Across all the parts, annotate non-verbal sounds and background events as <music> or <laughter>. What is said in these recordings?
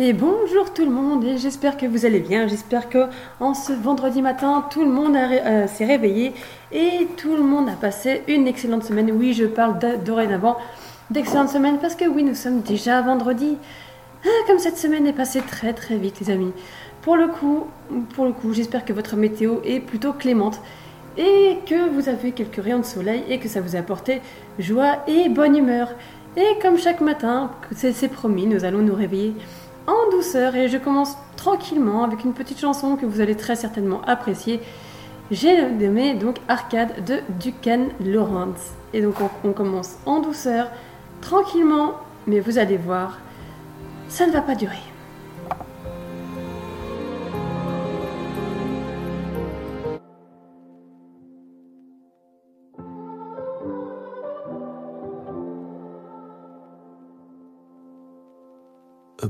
Et bonjour tout le monde, et j'espère que vous allez bien. J'espère que en ce vendredi matin, tout le monde euh, s'est réveillé et tout le monde a passé une excellente semaine. Oui, je parle dorénavant d'excellente semaine parce que oui, nous sommes déjà vendredi. Ah, comme cette semaine est passée très très vite, les amis. Pour le coup, pour le coup, j'espère que votre météo est plutôt clémente et que vous avez quelques rayons de soleil et que ça vous a apporté joie et bonne humeur. Et comme chaque matin, c'est promis, nous allons nous réveiller en douceur et je commence tranquillement avec une petite chanson que vous allez très certainement apprécier. J'ai nommé donc Arcade de Ducan Lawrence. Et donc on, on commence en douceur, tranquillement, mais vous allez voir, ça ne va pas durer.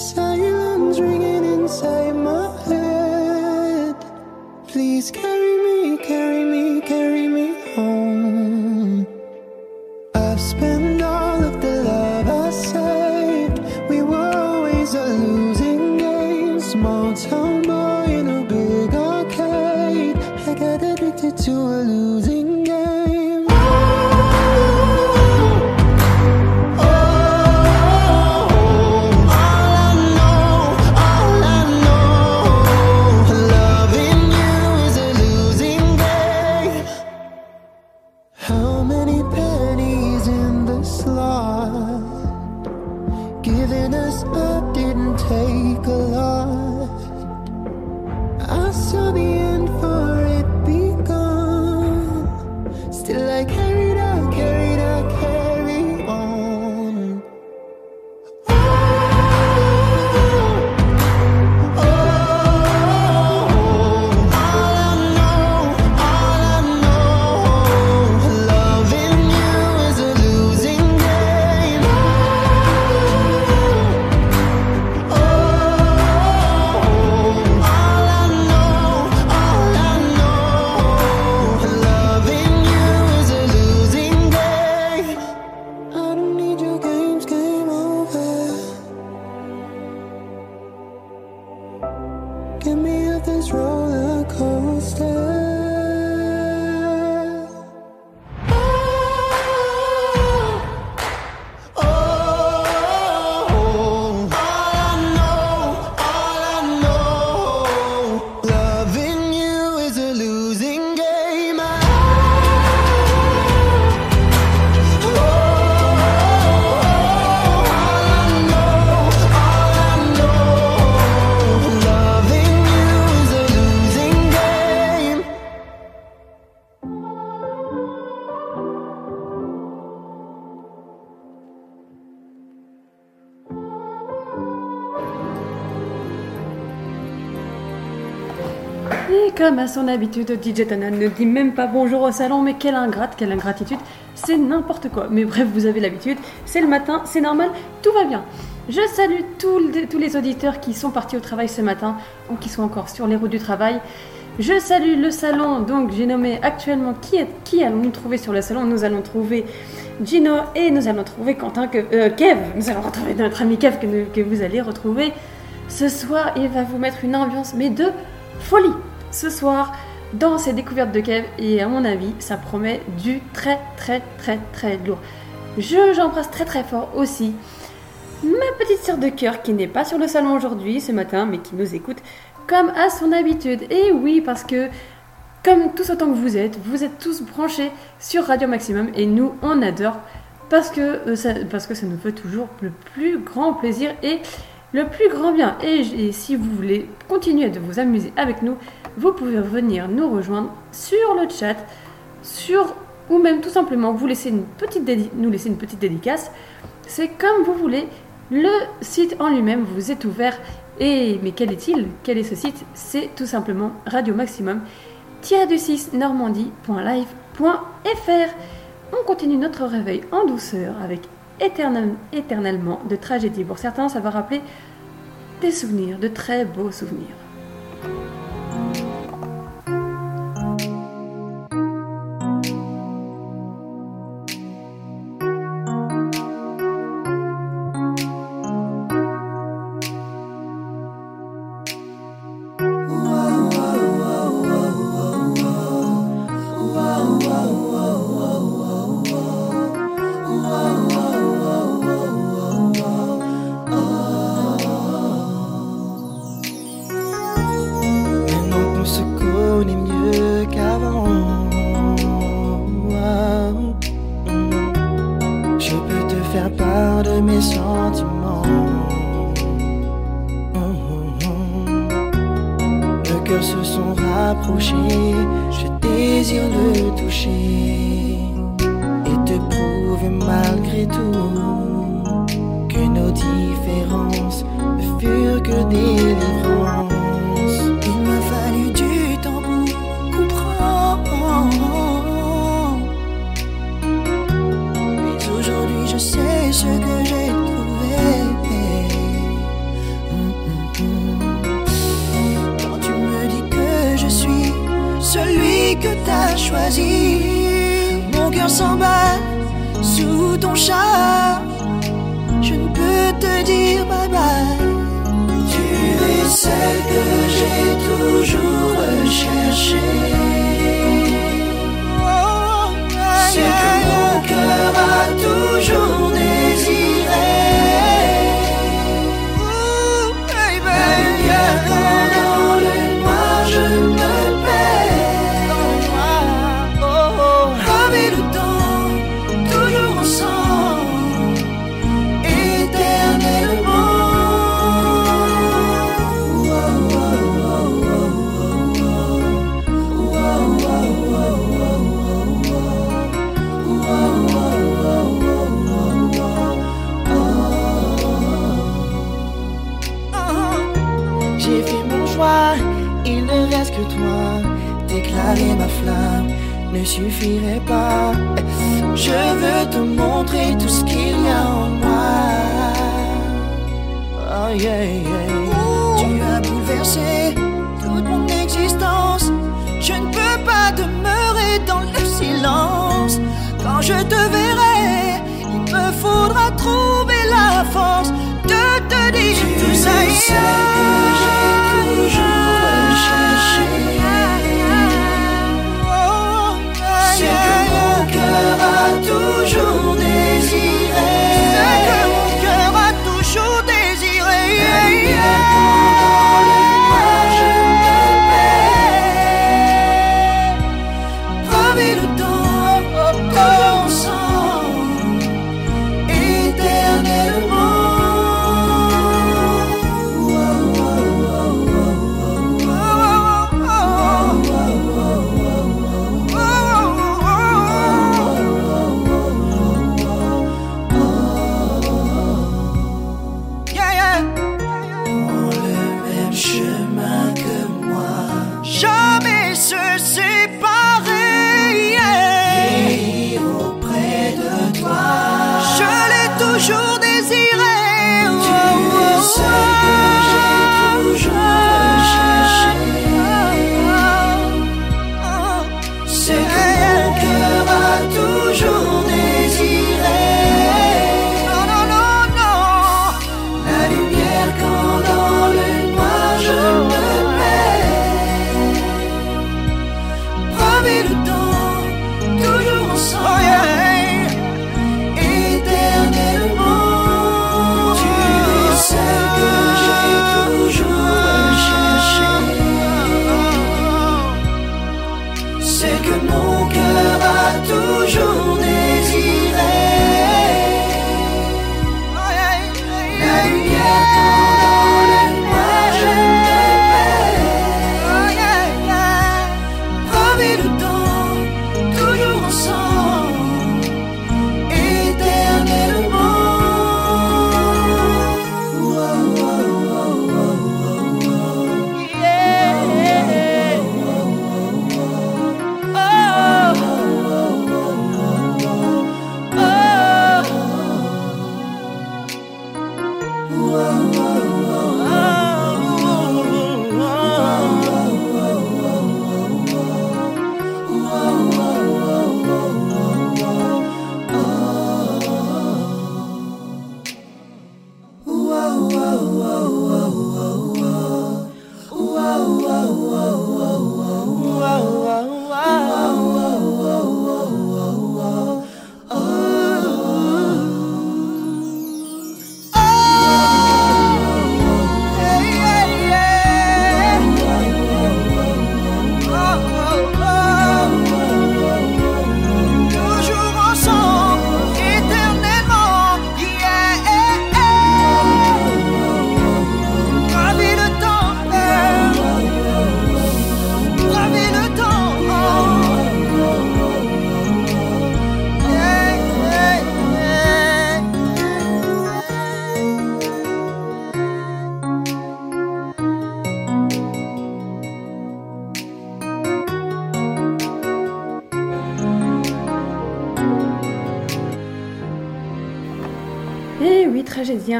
Silence ringing inside my head. Please carry son habitude, DJ Tana ne dit même pas bonjour au salon, mais quelle ingrate, quelle ingratitude, c'est n'importe quoi. Mais bref, vous avez l'habitude, c'est le matin, c'est normal, tout va bien. Je salue tous les, auditeurs qui sont partis au travail ce matin ou qui sont encore sur les routes du travail. Je salue le salon, donc j'ai nommé actuellement qui, allons-nous trouver sur le salon Nous allons trouver Gino et nous allons trouver Quentin, que, euh, Kev. Nous allons retrouver notre ami Kev que, que vous allez retrouver ce soir. Il va vous mettre une ambiance, mais de folie. Ce soir, dans ces découvertes de Kev, et à mon avis, ça promet du très très très très lourd. Je j'embrasse très très fort aussi ma petite sœur de cœur qui n'est pas sur le salon aujourd'hui ce matin, mais qui nous écoute comme à son habitude. Et oui, parce que comme tous autant que vous êtes, vous êtes tous branchés sur Radio Maximum et nous on adore parce que, euh, ça, parce que ça nous fait toujours le plus grand plaisir et le plus grand bien. Et, si vous voulez continuer de vous amuser avec nous, vous pouvez venir nous rejoindre sur le chat, sur ou même tout simplement vous laisser une petite nous laisser une petite dédicace. C'est comme vous voulez. Le site en lui-même vous est ouvert. Et mais quel est-il? Quel est ce site? C'est tout simplement Radio Maximum du 6 normandie.live.fr. On continue notre réveil en douceur avec éternellement de tragédie. Pour certains, ça va rappeler des souvenirs, de très beaux souvenirs.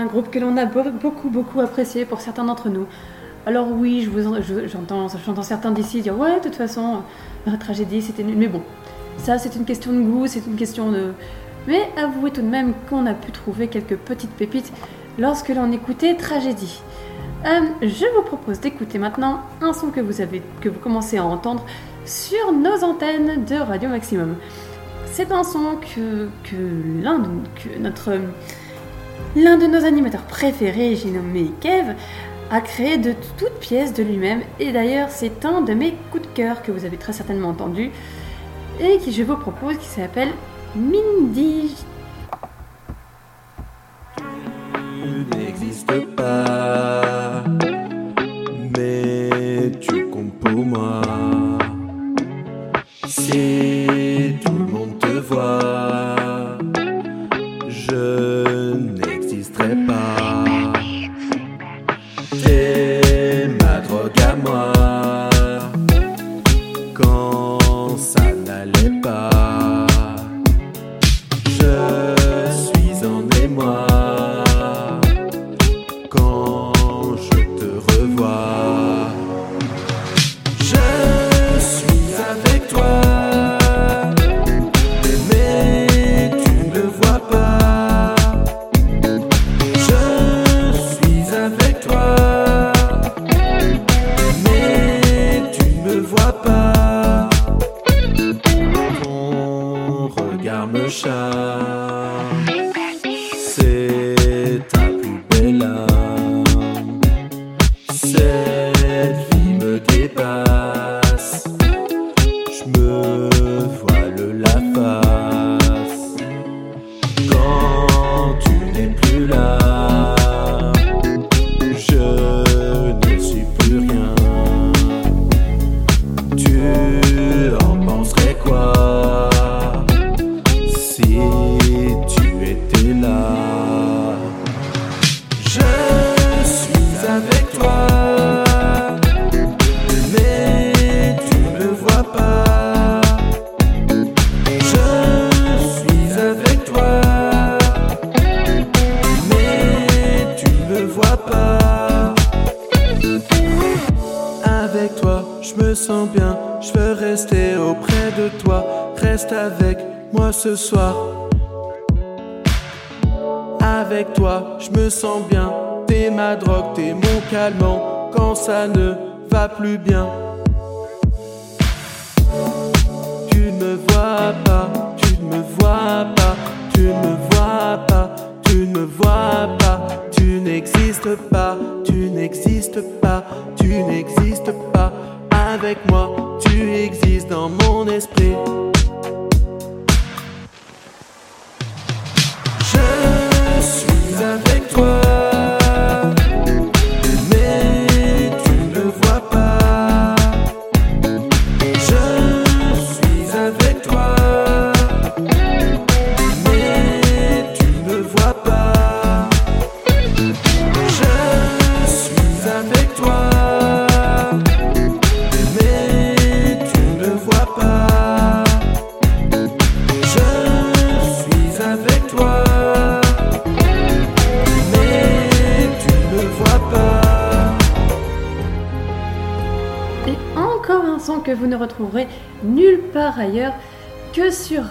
Un groupe que l'on a be- beaucoup, beaucoup apprécié pour certains d'entre nous. Alors oui, j'entends certains d'ici dire ouais, de toute façon, euh, Tragédie, c'était nul. Mais bon, ça c'est une question de goût, c'est une question de... Mais avouez tout de même qu'on a pu trouver quelques petites pépites lorsque l'on écoutait Tragédie. Euh, je vous propose d'écouter maintenant un son que vous, avez, que vous commencez à entendre sur nos antennes de Radio Maximum. C'est un son que, de, que notre l'un de nos animateurs préférés, j'ai nommé Kev, a créé de toutes pièces de lui-même. Et d'ailleurs, c'est un de mes coups de cœur que vous avez très certainement entendu et qui je vous propose, qui s'appelle Mindy.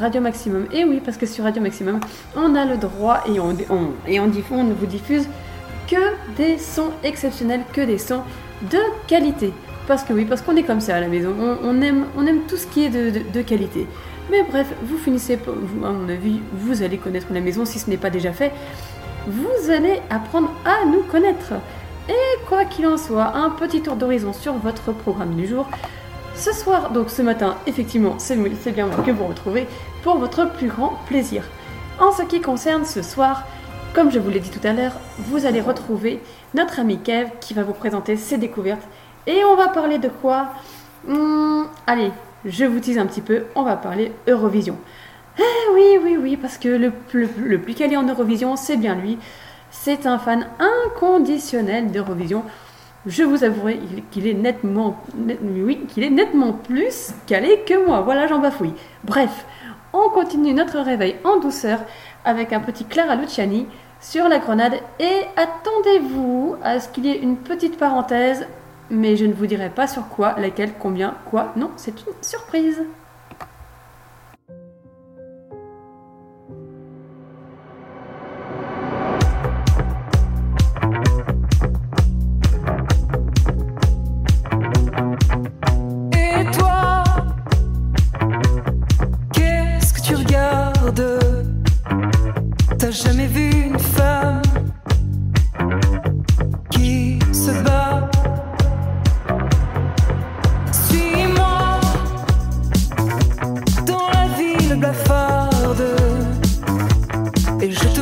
Radio Maximum. Et oui, parce que sur Radio Maximum, on a le droit et on, et on, ne vous diffuse que des sons exceptionnels, que des sons de qualité. Parce que oui, parce qu'on est comme ça à la maison, on, aime, on aime tout ce qui est de, qualité. Mais bref, vous finissez, vous- à mon avis, vous allez connaître la maison si ce n'est pas déjà fait. Vous allez apprendre à nous connaître. Et quoi qu'il en soit, un petit tour d'horizon sur votre programme du jour. Ce soir, donc ce matin, effectivement, c'est bien moi que vous retrouvez pour votre plus grand plaisir. En ce qui concerne ce soir, comme je vous l'ai dit tout à l'heure, vous allez retrouver notre ami Kev qui va vous présenter ses découvertes. Et on va parler de quoi? Hmm, Allez, je vous tease un petit peu, on va parler Eurovision. Eh oui, oui, oui, parce que le, le- le plus calé en Eurovision, c'est bien lui. C'est un fan inconditionnel d'Eurovision. Je vous avouerai qu'il est nettement, plus calé que moi. Voilà, j'en bafouille. Bref, on continue notre réveil en douceur avec un petit Clara Luciani. sur la grenade. Et attendez-vous à ce qu'il y ait une petite parenthèse, mais je ne vous dirai pas sur quoi, laquelle, combien, quoi. Non, c'est une surprise. Et je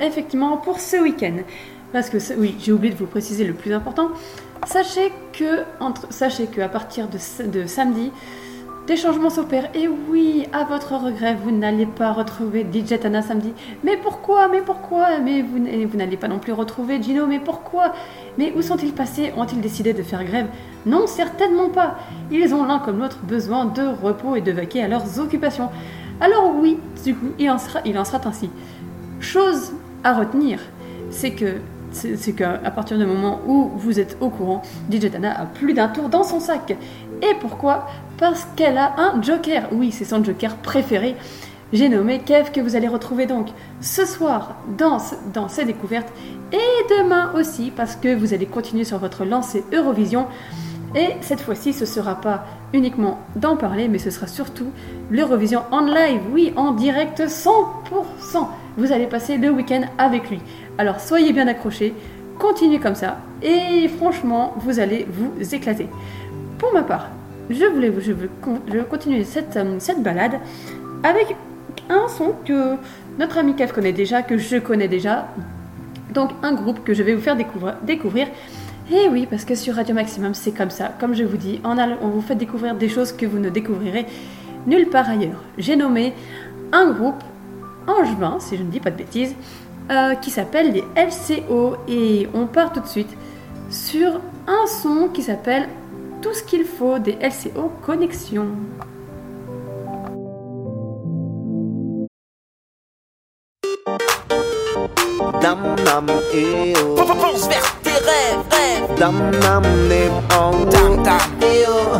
effectivement, pour ce week-end. Parce que, oui, j'ai oublié de vous préciser le plus important. Sachez que, entre, sachez que à partir de, de samedi, des changements s'opèrent. Et oui, à votre regret, vous n'allez pas retrouver DJ Tana samedi. Mais pourquoi Mais pourquoi Mais vous, vous n'allez pas non plus retrouver Gino. Mais pourquoi? Mais où sont-ils passés? Ont-ils décidé de faire grève? Non, certainement pas. Ils ont l'un comme l'autre besoin de repos et de vaquer à leurs occupations. Alors oui, du coup, il en sera, il en sera ainsi. Chose à retenir, c'est que c'est qu'à partir du moment où vous êtes au courant, DJ a plus d'un tour dans son sac. Et pourquoi? Parce qu'elle a un joker. Oui, c'est son joker préféré. J'ai nommé Kev que vous allez retrouver donc ce soir dans, dans ces découvertes et demain aussi parce que vous allez continuer sur votre lancée Eurovision. Et cette fois-ci, ce sera pas uniquement d'en parler, mais ce sera surtout l'Eurovision en live, oui, en direct 100%. Vous allez passer le week-end avec lui. Alors soyez bien accrochés, continuez comme ça, et franchement, vous allez vous éclater. Pour ma part, je voulais, je veux, je veux continuer cette, euh, cette balade avec un son que notre ami Kev connaît déjà, que je connais déjà, donc un groupe que je vais vous faire découvrir. Et oui, parce que sur Radio Maximum, c'est comme ça. Comme je vous dis, on, a- on vous fait découvrir des choses que vous ne découvrirez nulle part ailleurs. J'ai nommé un groupe angevin, si je ne dis pas de bêtises, euh, qui s'appelle les LCO. Et on part tout de suite sur un son qui s'appelle tout ce qu'il faut des LCO Connexion. Dam dam eh oh Pense vers tes rêves, rêves. Dam dam eh oh. Dam, dam. eh oh.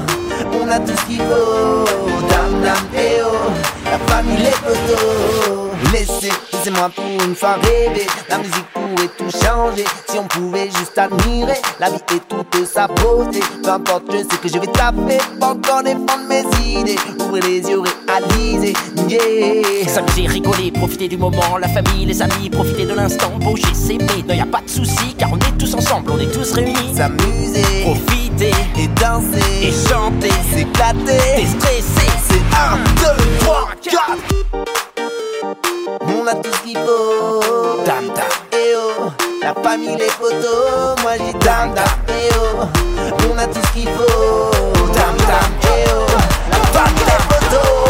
On a tout ce qu'il faut. Dam dam eh oh. La famille les potos. Laissez, laissez-moi pour une fois rêver. La musique pourrait tout changer Si on pouvait juste admirer. La vie et toute sa beauté. Peu importe, je sais que je vais taper Pour encore défendre mes idées. Ouvrir les yeux réaliser Yeah S'amuser, rigoler, profiter du moment, la famille, les amis, profiter de l'instant, bouger, s'aimer, non y a pas de souci, car on est tous ensemble, on est tous réunis. S'amuser. Profiter. Et danser. Et chanter, S'éclater. Déstresser, C'est 1, 2, 3, 4 On a tout ce qu'il faut dam dam. Eh oh La famille, les potos. Moi je dis dam dam Eh oh On a tout ce qu'il faut Dam dam Eh oh La famille, les potos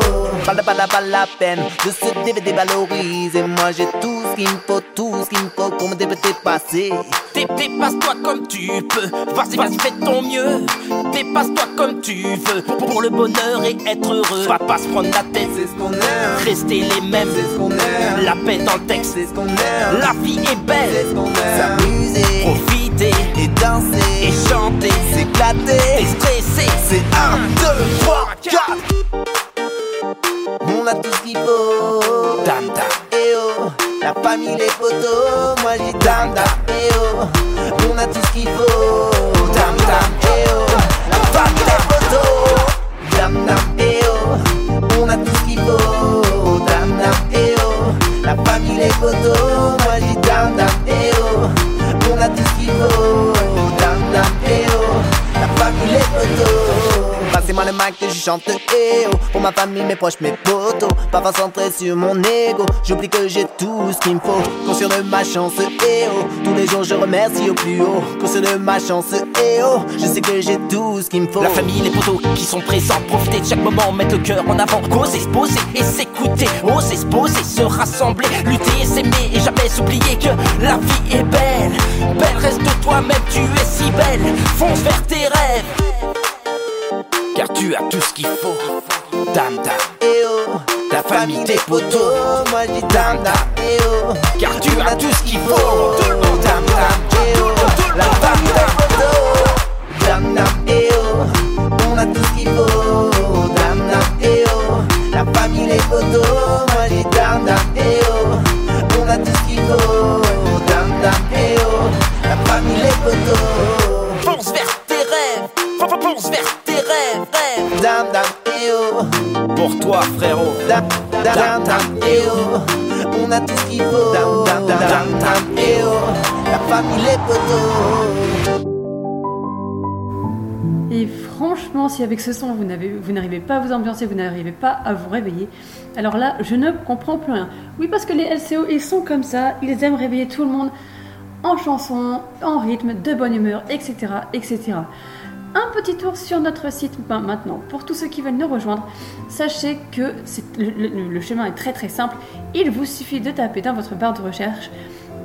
la, peine de se dé- dévaloriser. Moi j'ai tout ce qu'il me faut, tout ce qu'il me faut pour me dé- dépasser. Dé- Dépasse-toi comme tu peux, vas-y, vas-y, fais ton mieux. Dépasse-toi comme tu veux, pour, pour le bonheur et être heureux. Va pas se prendre la tête, C'est ce qu'on aime, rester les mêmes. c'est ce qu'on aime, La paix dans le texte, c'est ce qu'on aime, la vie est c'est belle. ce qu'on aime. S'amuser Profiter et danser, et chanter, s'éclater. déstresser, C'est 1, 2, 3, 4 On a tout ce qu'il faut dam dam. Eh oh, la famille, les potos, moi dis dam dam, eh oh, on a tout ce qu'il faut, dam dam, eh oh, la famille, les potos, dam dam, eh oh, on a tout ce qu'il faut, dam dam, eh oh, la famille, les potos, moi dis dam dam, eh oh, on a tout ce qu'il faut, dam dam, eh oh, la famille, les potos. Passez-moi le mic que je chante eh oh Pour ma famille, mes proches, mes potos. Pas centré sur mon ego. J'oublie que j'ai tout ce qu'il me faut. Conscient de ma chance eh oh Tous les jours je remercie au plus haut. Conscient de ma chance eh oh Je sais que j'ai tout ce qu'il me faut. La famille, les potos qui sont présents, profiter de chaque moment, mettre le cœur en avant, causer, se poser et s'écouter, oser se poser, se rassembler, lutter s'aimer et jamais s'oublier que la vie est belle. Belle, reste toi-même, tu es si belle. Fonce vers tes rêves, car tu as tout ce qu'il faut. Dam dam, eh oh ta famille, tes potos, Moi je dis dam dam eh oh car tu as tout ce qu'il faut. Dam dam eh oh La famille, les potos Dam dam eh oh On a tout ce qu'il faut. Dam dam eh oh La famille, les potos Moi je dis dam dam eh oh On a tout ce qu'il faut. Dam dam eh oh La famille, les potos Fonce vers fonce vers tes rêves, rêves. Dam dam oh Pour toi, frérot. Dam dam dam dam oh On a tout ce qu'il faut Dam dam dam dam dam oh La famille, les potos Et franchement, si avec ce son vous n'avez- vous n'arrivez pas à vous ambiancer, vous n'arrivez pas à vous réveiller, alors là, je ne comprends plus rien. Oui, parce que les LCO, ils sont comme ça, ils aiment réveiller tout le monde en chanson, en rythme, de bonne humeur, etc. etc. Un petit tour sur notre site maintenant. Pour tous ceux qui veulent nous rejoindre, sachez que le, chemin est très très simple. Il vous suffit de taper dans votre barre de recherche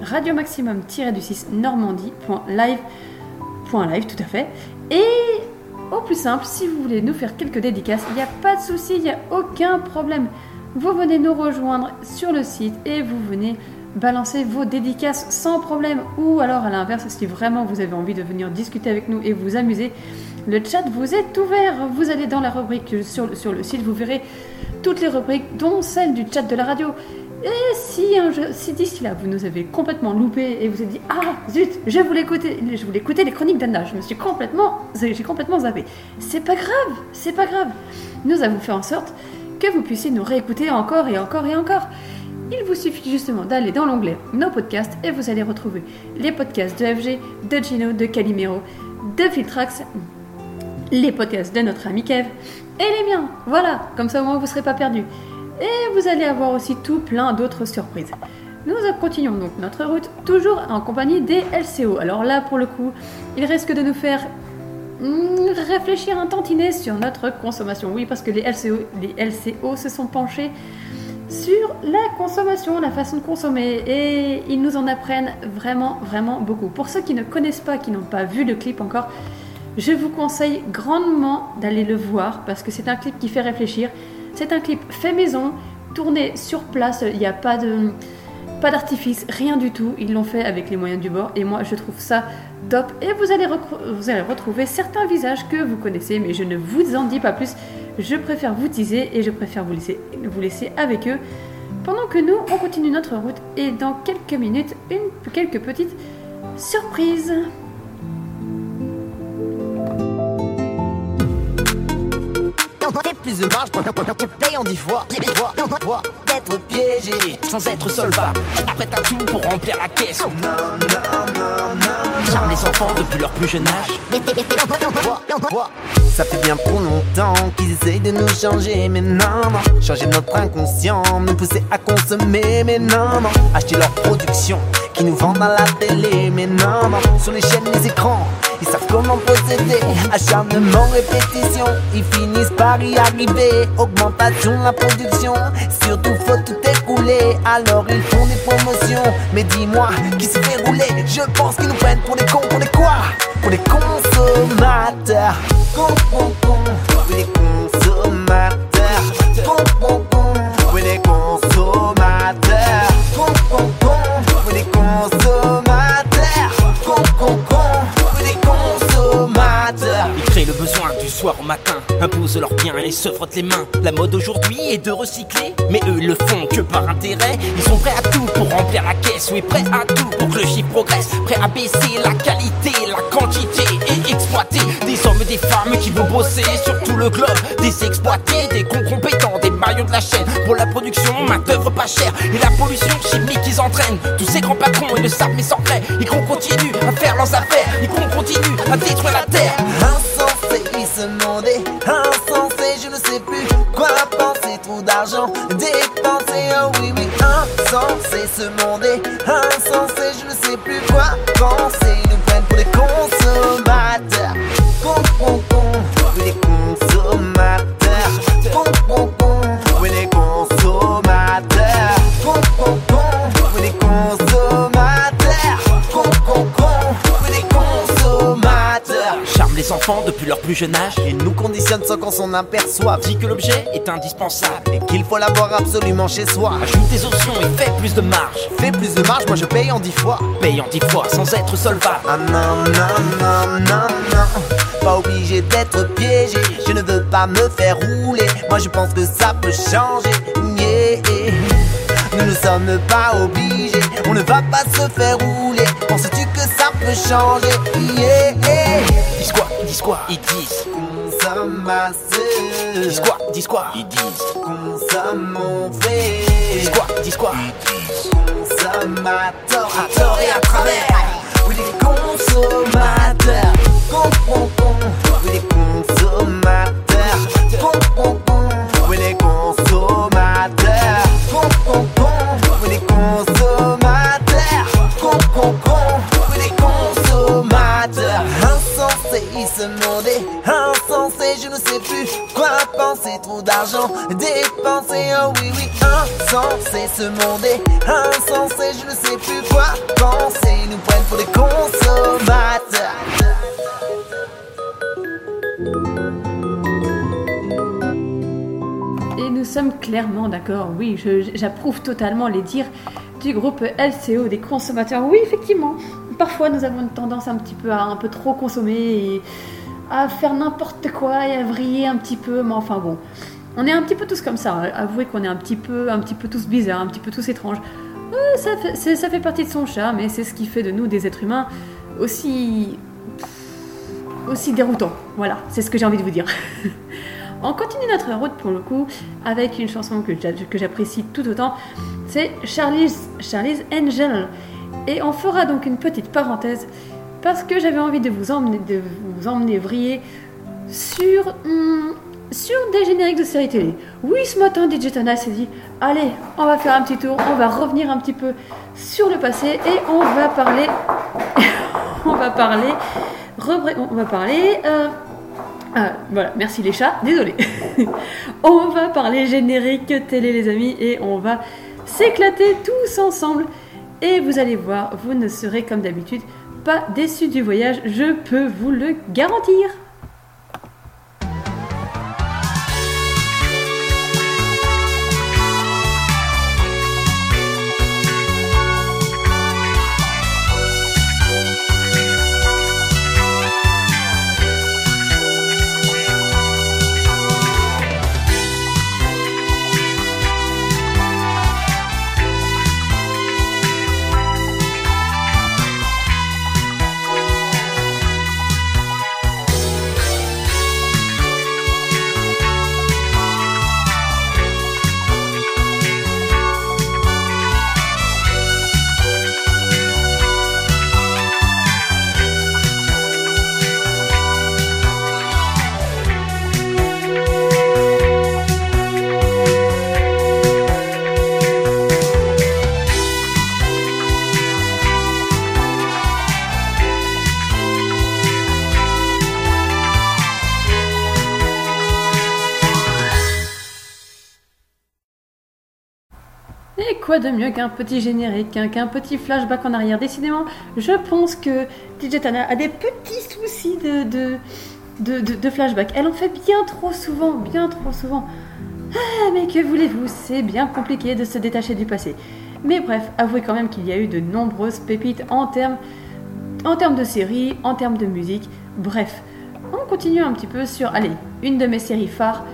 radio maximum-du6 normandie.live Point live, tout à fait. Et au plus simple, si vous voulez nous faire quelques dédicaces, il n'y a pas de souci, il n'y a aucun problème. Vous venez nous rejoindre sur le site et vous venez balancer vos dédicaces sans problème. Ou alors à l'inverse, si vraiment vous avez envie de venir discuter avec nous et vous amuser, le chat vous est ouvert. Vous allez dans la rubrique sur, le- sur le site, vous verrez toutes les rubriques, dont celle du chat de la radio. Et si, si d'ici là vous nous avez complètement loupé et vous avez dit ah zut je voulais écouter je voulais écouter les chroniques d'Anna je me suis complètement j'ai complètement zappé c'est pas grave c'est pas grave nous avons fait en sorte que vous puissiez nous réécouter encore et encore et encore il vous suffit justement d'aller dans l'onglet nos podcasts et vous allez retrouver les podcasts de FG de Gino de Calimero de Filtrax les podcasts de notre ami Kev et les miens. Voilà, comme ça au moins vous ne serez pas perdus. Et vous allez avoir aussi tout plein d'autres surprises. Nous continuons donc notre route, toujours en compagnie des LCO. Alors là, pour le coup, il reste que de nous faire réfléchir un tantinet sur notre consommation. Oui, parce que les LCO, les LCO se sont penchés sur la consommation, la façon de consommer, et ils nous en apprennent vraiment, vraiment beaucoup. Pour ceux qui ne connaissent pas, qui n'ont pas vu le clip encore, je vous conseille grandement d'aller le voir parce que c'est un clip qui fait réfléchir. C'est un clip fait maison, tourné sur place, il n'y a pas pas d'artifice, rien du tout. Ils l'ont fait avec les moyens du bord et moi je trouve ça top. Et vous allez, retrouver certains visages que vous connaissez, mais je ne vous en dis pas plus. Je préfère vous teaser et je préfère vous laisser, vous laisser avec eux. Pendant que nous, on continue notre route et dans quelques minutes, une, quelques petites surprises. Fait plus de marge, dix fois, dix fois, d'être piégé. sans être solvable. Après t'as tout pour remplir la caisse. Charme les enfants depuis leur plus jeune âge. Ça fait bien trop longtemps qu'ils essayent de nous changer, mais non, non. Changer notre inconscient, nous pousser à consommer, mais non, non. Acheter leur production qui nous vendent à la télé, mais non, non. Sur les chaînes, les écrans, ils savent comment posséder. Acharnement, répétition, ils finissent par y arriver. Augmentation de la production, surtout faut tout écouler. Alors ils font des promotions, mais dis-moi qui se fait rouler? Je pense qu'ils nous prennent pour des cons, pour des quoi? Pour des consommateurs. Con, des consommateurs. Con, con, con, le besoin du soir au matin, imposent leurs biens et se frottent les mains. La mode aujourd'hui est de recycler, mais eux le font que par intérêt. Ils sont prêts à tout pour remplir la caisse, oui, prêts à tout pour que le chiffre progresse. Prêts à baisser la qualité, la quantité et exploiter des hommes et des femmes qui vont bosser sur tout le globe. Des exploités, des cons compétents, des maillons de la chaîne pour la production, main d'œuvre pas chère et la pollution chimique qu'ils entraînent. Tous ces grands patrons, ils le savent, mais sans prêt. Ils continuent à faire leurs affaires, ils continuent à détruire la terre. Il se demandait, insensé, je ne sais plus quoi penser, trop d'argent dépensé, oh oui, oui, insensé, se demander, insensé, je ne sais plus quoi penser, ils nous pour des consommateurs, con, con, con, des consommateurs, con, con, les enfants depuis leur plus jeune âge. Il nous conditionne sans qu'on s'en aperçoive Dit que l'objet est indispensable. Et qu'il faut l'avoir absolument chez soi Ajoute des options et fais plus de marge. Fais plus de marge, moi je paye en dix fois Paye en dix fois sans être solvable. Ah non, non, non, non, non Pas obligé d'être piégé Je ne veux pas me faire rouler Moi je pense que ça peut changer. Nous ne sommes pas obligés On ne va pas se faire rouler Penses-tu que ça peut changer? Yeah. Ils disent quoi Ils disent quoi? Ils disent. Consommation Ils disent quoi Ils disent quoi? Ils disent. Consommons Ils disent quoi Ils disent quoi consommateurs à tort et à travers. Oui, les consommateurs. Con, con, con. Oui, les consommateurs. Con, con, con. Oui, les consommateurs. Con, con, con. Les consommateurs. Con, con, con. Les consommateurs. Insensé, ils se demandaient. Insensé, je ne sais plus quoi penser. Trop d'argent dépensé. Oh oui, oui, insensé, monde est insensé. Je ne sais plus quoi penser. Ils nous prennent pour des consommateurs. Clairement d'accord, oui, j'approuve totalement les dires du groupe LCO des consommateurs. Oui, effectivement, parfois nous avons une tendance un petit peu à un peu trop consommer et à faire n'importe quoi et à vriller un petit peu, mais enfin bon. On est un petit peu tous comme ça, avouez qu'on est un petit peu, un petit peu tous bizarres, un petit peu tous étranges. Euh, ça, fait, c'est- ça fait partie de son charme et c'est ce qui fait de nous des êtres humains aussi aussi déroutants. Voilà, c'est ce que j'ai envie de vous dire. <laughs> On continue notre route pour le coup avec une chanson que j'a- que j'apprécie tout autant. C'est Charlie's, Charlie's Angel. Et on fera donc une petite parenthèse parce que j'avais envie de vous emmener, de vriller sur, hum, sur des génériques de séries télé. Oui, ce matin, DJ Tana s'est dit Allez, on va faire un petit tour, on va revenir un petit peu sur le passé et on va parler. <laughs> on va parler on va parler. euh, ah, voilà, merci les chats, désolé. <laughs> on va parler générique télé, les amis, et on va s'éclater tous ensemble. Et vous allez voir, vous ne serez comme d'habitude pas déçus du voyage, je peux vous le garantir. De mieux qu'un petit générique, qu'un qu'un petit flashback en arrière Décidément, je pense que DJ Tana a des petits soucis de, de- de flashback. Elle en fait bien trop souvent, bien trop souvent. Ah, mais que voulez-vous, c'est bien compliqué de se détacher du passé. Mais bref, avouez quand même qu'il y a eu de nombreuses pépites en termes, en termes de séries, en termes de musique, bref. On continue un petit peu sur, allez, une de mes séries phares,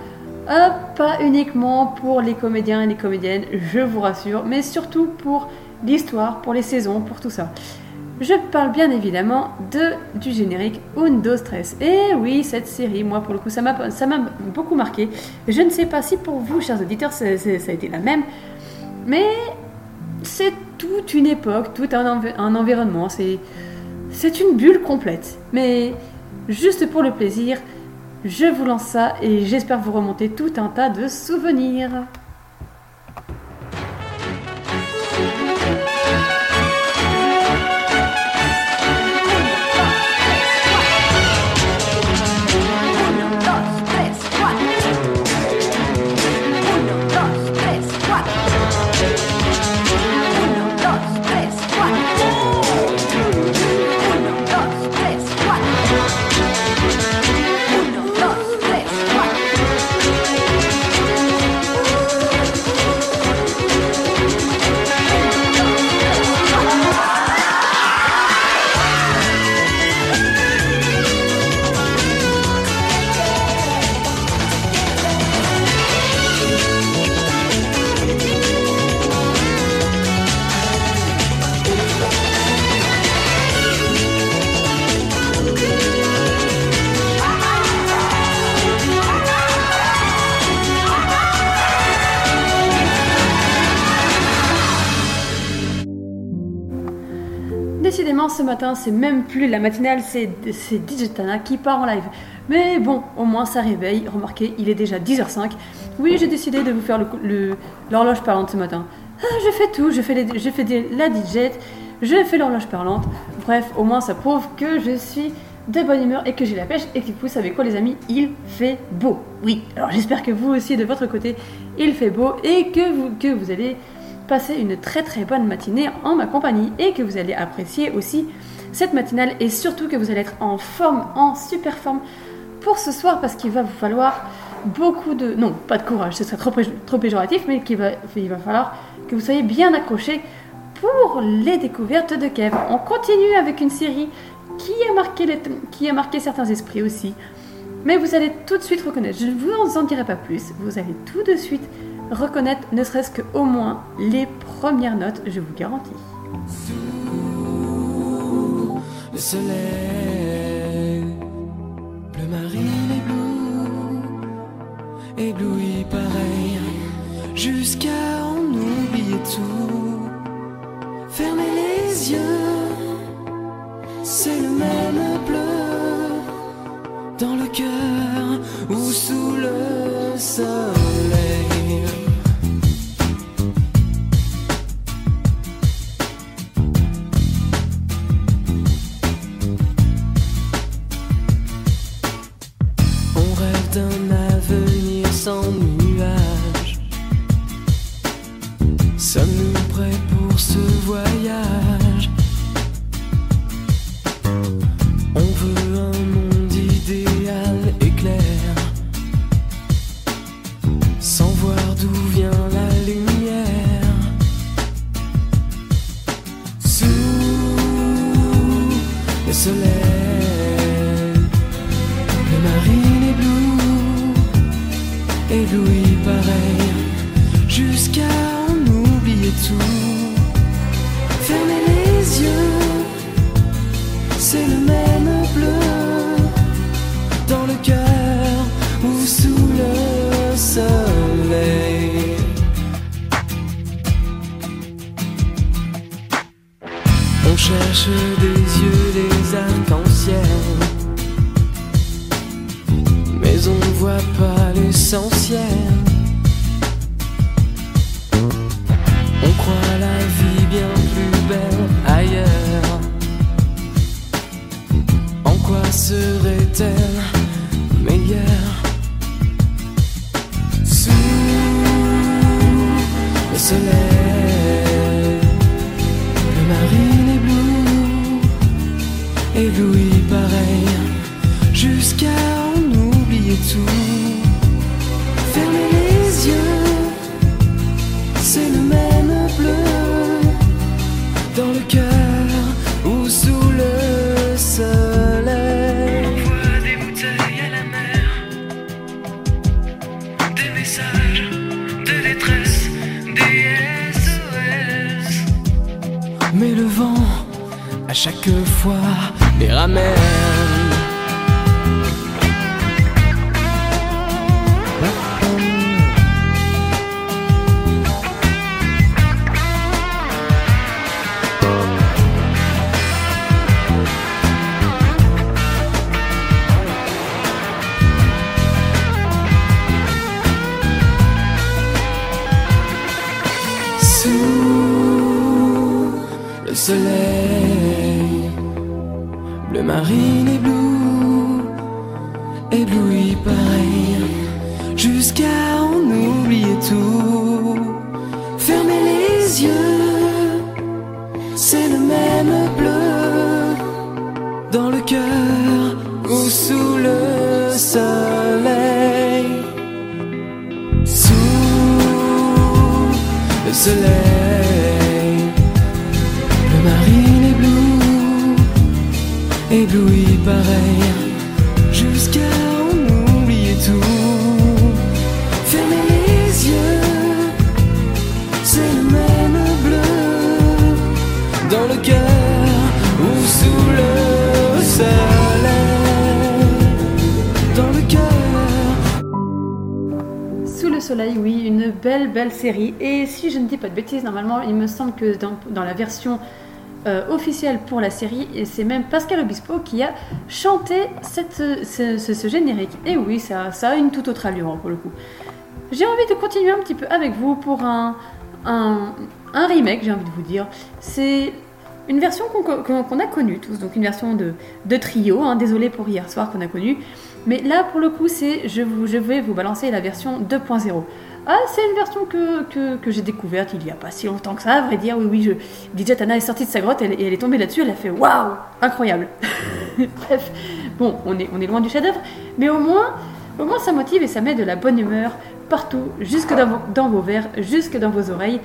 euh, pas uniquement pour les comédiens et les comédiennes, je vous rassure, mais surtout pour l'histoire, pour les saisons, pour tout ça. Je parle bien évidemment de, du générique Undo Stress. Et oui, cette série, moi pour le coup, ça m'a ça beaucoup marqué. Je ne sais pas si pour vous, chers auditeurs, c'est- ça a été la même, mais c'est toute une époque, tout un, env- un environnement, c'est une bulle complète. Mais juste pour le plaisir, je vous lance ça et j'espère vous remonter tout un tas de souvenirs. C'est même plus la matinale, c'est c'est DJ Tana qui part en live. Mais bon, au moins ça réveille. Remarquez, il est déjà 10h05. Oui, j'ai décidé de vous faire l'horloge parlante ce matin. Ah, je fais tout, je fais, la DJ, je fais l'horloge parlante. Bref, au moins ça prouve que je suis de bonne humeur et que j'ai la pêche. Et que vous savez quoi, les amis, il fait beau. Oui, alors j'espère que vous aussi, de votre côté, il fait beau et que vous allez passer une très très bonne matinée en ma compagnie et que vous allez apprécier aussi cette matinale et surtout que vous allez être en forme, en super forme pour ce soir parce qu'il va vous falloir beaucoup de... Non, pas de courage, ce serait trop, trop péjoratif, mais qu'il va, il va falloir que vous soyez bien accrochés pour les découvertes de Kev. On continue avec une série qui a marqué, les- qui a marqué certains esprits aussi. Mais vous allez tout de suite reconnaître, je ne vous en dirai pas plus, vous allez tout de suite reconnaître ne serait-ce qu'au moins les premières notes, je vous garantis. Le soleil, bleu marine ébloui, ébloui pareil, jusqu'à en oublier tout. Fermez les yeux, c'est le même bleu dans le cœur ou sous le soleil. Marine et bleu, oui, une belle, belle série. Et si je ne dis pas de bêtises, normalement, il me semble que dans, la version euh, officielle pour la série, c'est même Pascal Obispo qui a chanté ce, générique. Et oui, ça, ça a une toute autre allure pour le coup. J'ai envie de continuer un petit peu avec vous pour un, remake, j'ai envie de vous dire. C'est une version qu'on a connue tous, donc une version de, trio, hein, désolé pour hier soir qu'on a connu. Mais là, pour le coup, c'est je, vais vous balancer la version 2.0. Ah, c'est une version que, que, j'ai découverte il y a pas si longtemps que ça, à vrai dire. Oui, oui, je, DJ Tana est sortie de sa grotte et elle est tombée là-dessus, elle a fait waouh, incroyable. <laughs> Bref, bon, on est, on est loin du chef-d'œuvre, mais au moins, au moins ça motive et ça met de la bonne humeur partout, jusque dans vos, dans vos verres, jusque dans vos oreilles,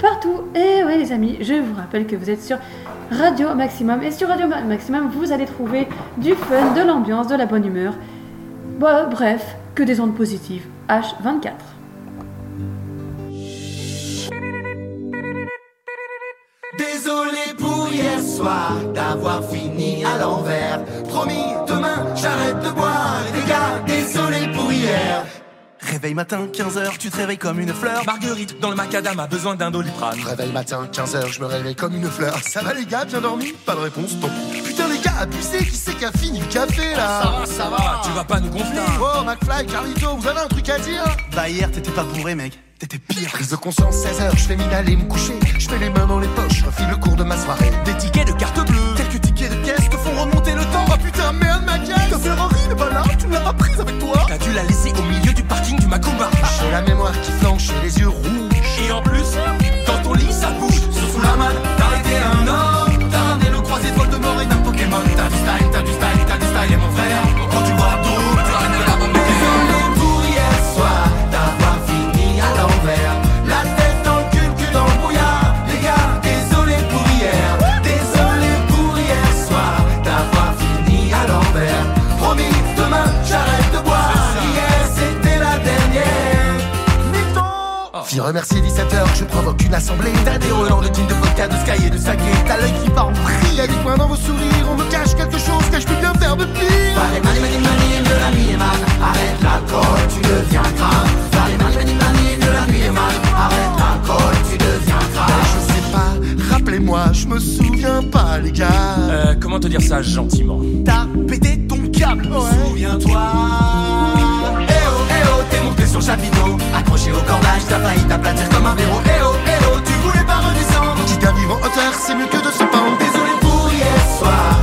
partout. Et ouais, les amis, je vous rappelle que vous êtes sur Radio Maximum. Et sur Radio Ma- Maximum, vous allez trouver du fun, de l'ambiance, de la bonne humeur. Bah, bref, que des ondes positives. H24. Désolé pour hier soir d'avoir fini à l'envers. Promis, demain j'arrête de boire. Les gars, désolé pour hier. Réveil matin, 15h, tu te réveilles comme une fleur. Marguerite, dans le macadam, a besoin d'un doliprane. Réveil matin, 15h, je me réveille comme une fleur. Ça va les gars, bien dormi? Pas de réponse, tant pis. Putain les gars, abusé, qui c'est qui a fini le café là? Ça va, ça va, tu vas pas nous gonfler. Oh McFly, Carlito, vous avez un truc à dire? Bah hier t'étais pas bourré mec. t'étais pire. Prise de conscience, 16h, je fais mine aller me coucher. Je mets les mains dans les poches, je refile le cours de ma soirée. Des tickets de carte bleue. Quelques tickets de pièces te font remonter le temps. Oh putain, merde, ma caisse Ta Ferrari n'est pas là, tu ne l'as pas prise avec toi. T'as dû la laisser au parking du Macumba. J'ai la mémoire qui flanche les yeux rouges. Fille remercier 17h, je provoque une assemblée. T'as des relents de jeans, de vodka, de sky et de saké? T'as l'œil qui part en vrille. Y'a des coins dans vos sourires, on me cache quelque chose que je peux bien faire de pire. Allez, mani, mani, mani, de la nuit est mal. Arrête l'alcool, tu deviens grave. Allez, mani, mani, mani, de la nuit est mal. Arrête l'alcool, tu deviens grave. Je sais pas, rappelez-moi, je me souviens pas, les gars. Euh, comment te dire ça gentiment? T'as pété ton câble, Souviens-toi. Sur chapiteau. Accroché au cordage, t'as failli t'aplatir comme un verrou. Eh oh, eh oh, tu voulais pas redescendre. Quitte à vivre en hauteur, c'est mieux que de se pendre. Désolé pour hier soir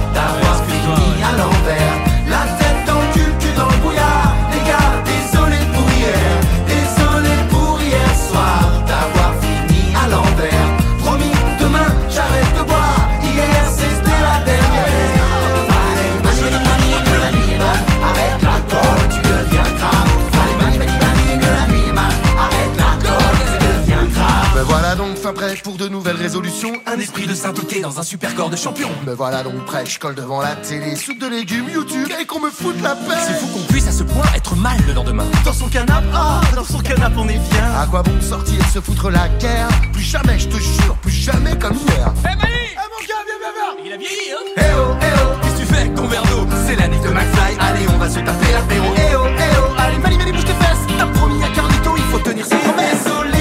voilà donc fin prêt pour de nouvelles résolutions. Un esprit de sainteté dans un super corps de champion. Me voilà donc prêt, je colle devant la télé, soupe de légumes, YouTube et qu'on me foute la paix. C'est fou qu'on puisse à ce point être mal le lendemain. Dans son canapé, ah, dans son canapé on est bien. À quoi bon sortir, se foutre la guerre? Plus jamais, je te jure, plus jamais comme hier. Eh Mani Eh mon gars, viens, viens, viens Il a vieilli, hein? Eh oh, eh oh. Qu'est-ce que tu fais, Converdo C'est l'année de McFly, allez on va se taper l'apéro Eh oh, eh oh, allez Mali Mali bouge tes fesses T'as promis à Carlito, il faut tenir ses promesses Désolé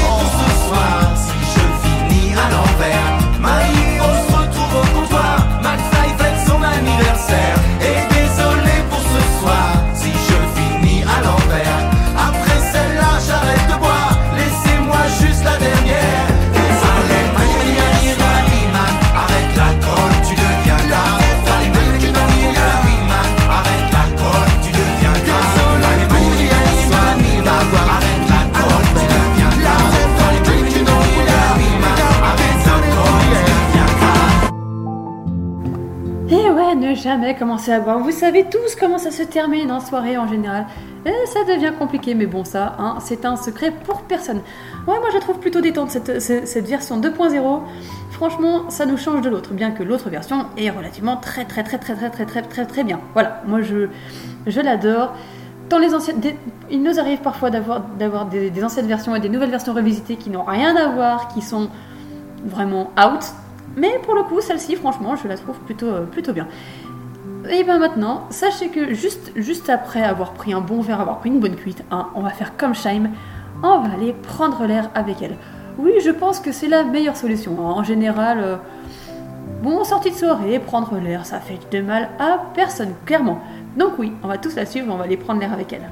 jamais commencer à boire. Vous savez tous comment ça se termine en soirée en général. Et ça devient compliqué, mais bon, ça, hein, c'est un secret pour personne. Ouais, moi je trouve plutôt détente cette, version 2.0. Franchement, ça nous change de l'autre, bien que l'autre version est relativement très très très très très très très très très bien. Voilà, moi je, je l'adore. Dans les anciennes, des- il nous arrive parfois d'avoir d'avoir des, des anciennes versions et des nouvelles versions revisitées qui n'ont rien à voir, qui sont vraiment out. Mais pour le coup, celle-ci, franchement, je la trouve plutôt, euh, plutôt bien. Et bien maintenant, sachez que juste, juste après avoir pris un bon verre, avoir pris une bonne cuite, hein, on va faire comme Shaim, on va aller prendre l'air avec elle. Oui, je pense que c'est la meilleure solution. hein. En général, euh, bon, sortie de soirée, prendre l'air, ça fait de mal à personne, clairement. Donc oui, on va tous la suivre, on va aller prendre l'air avec elle.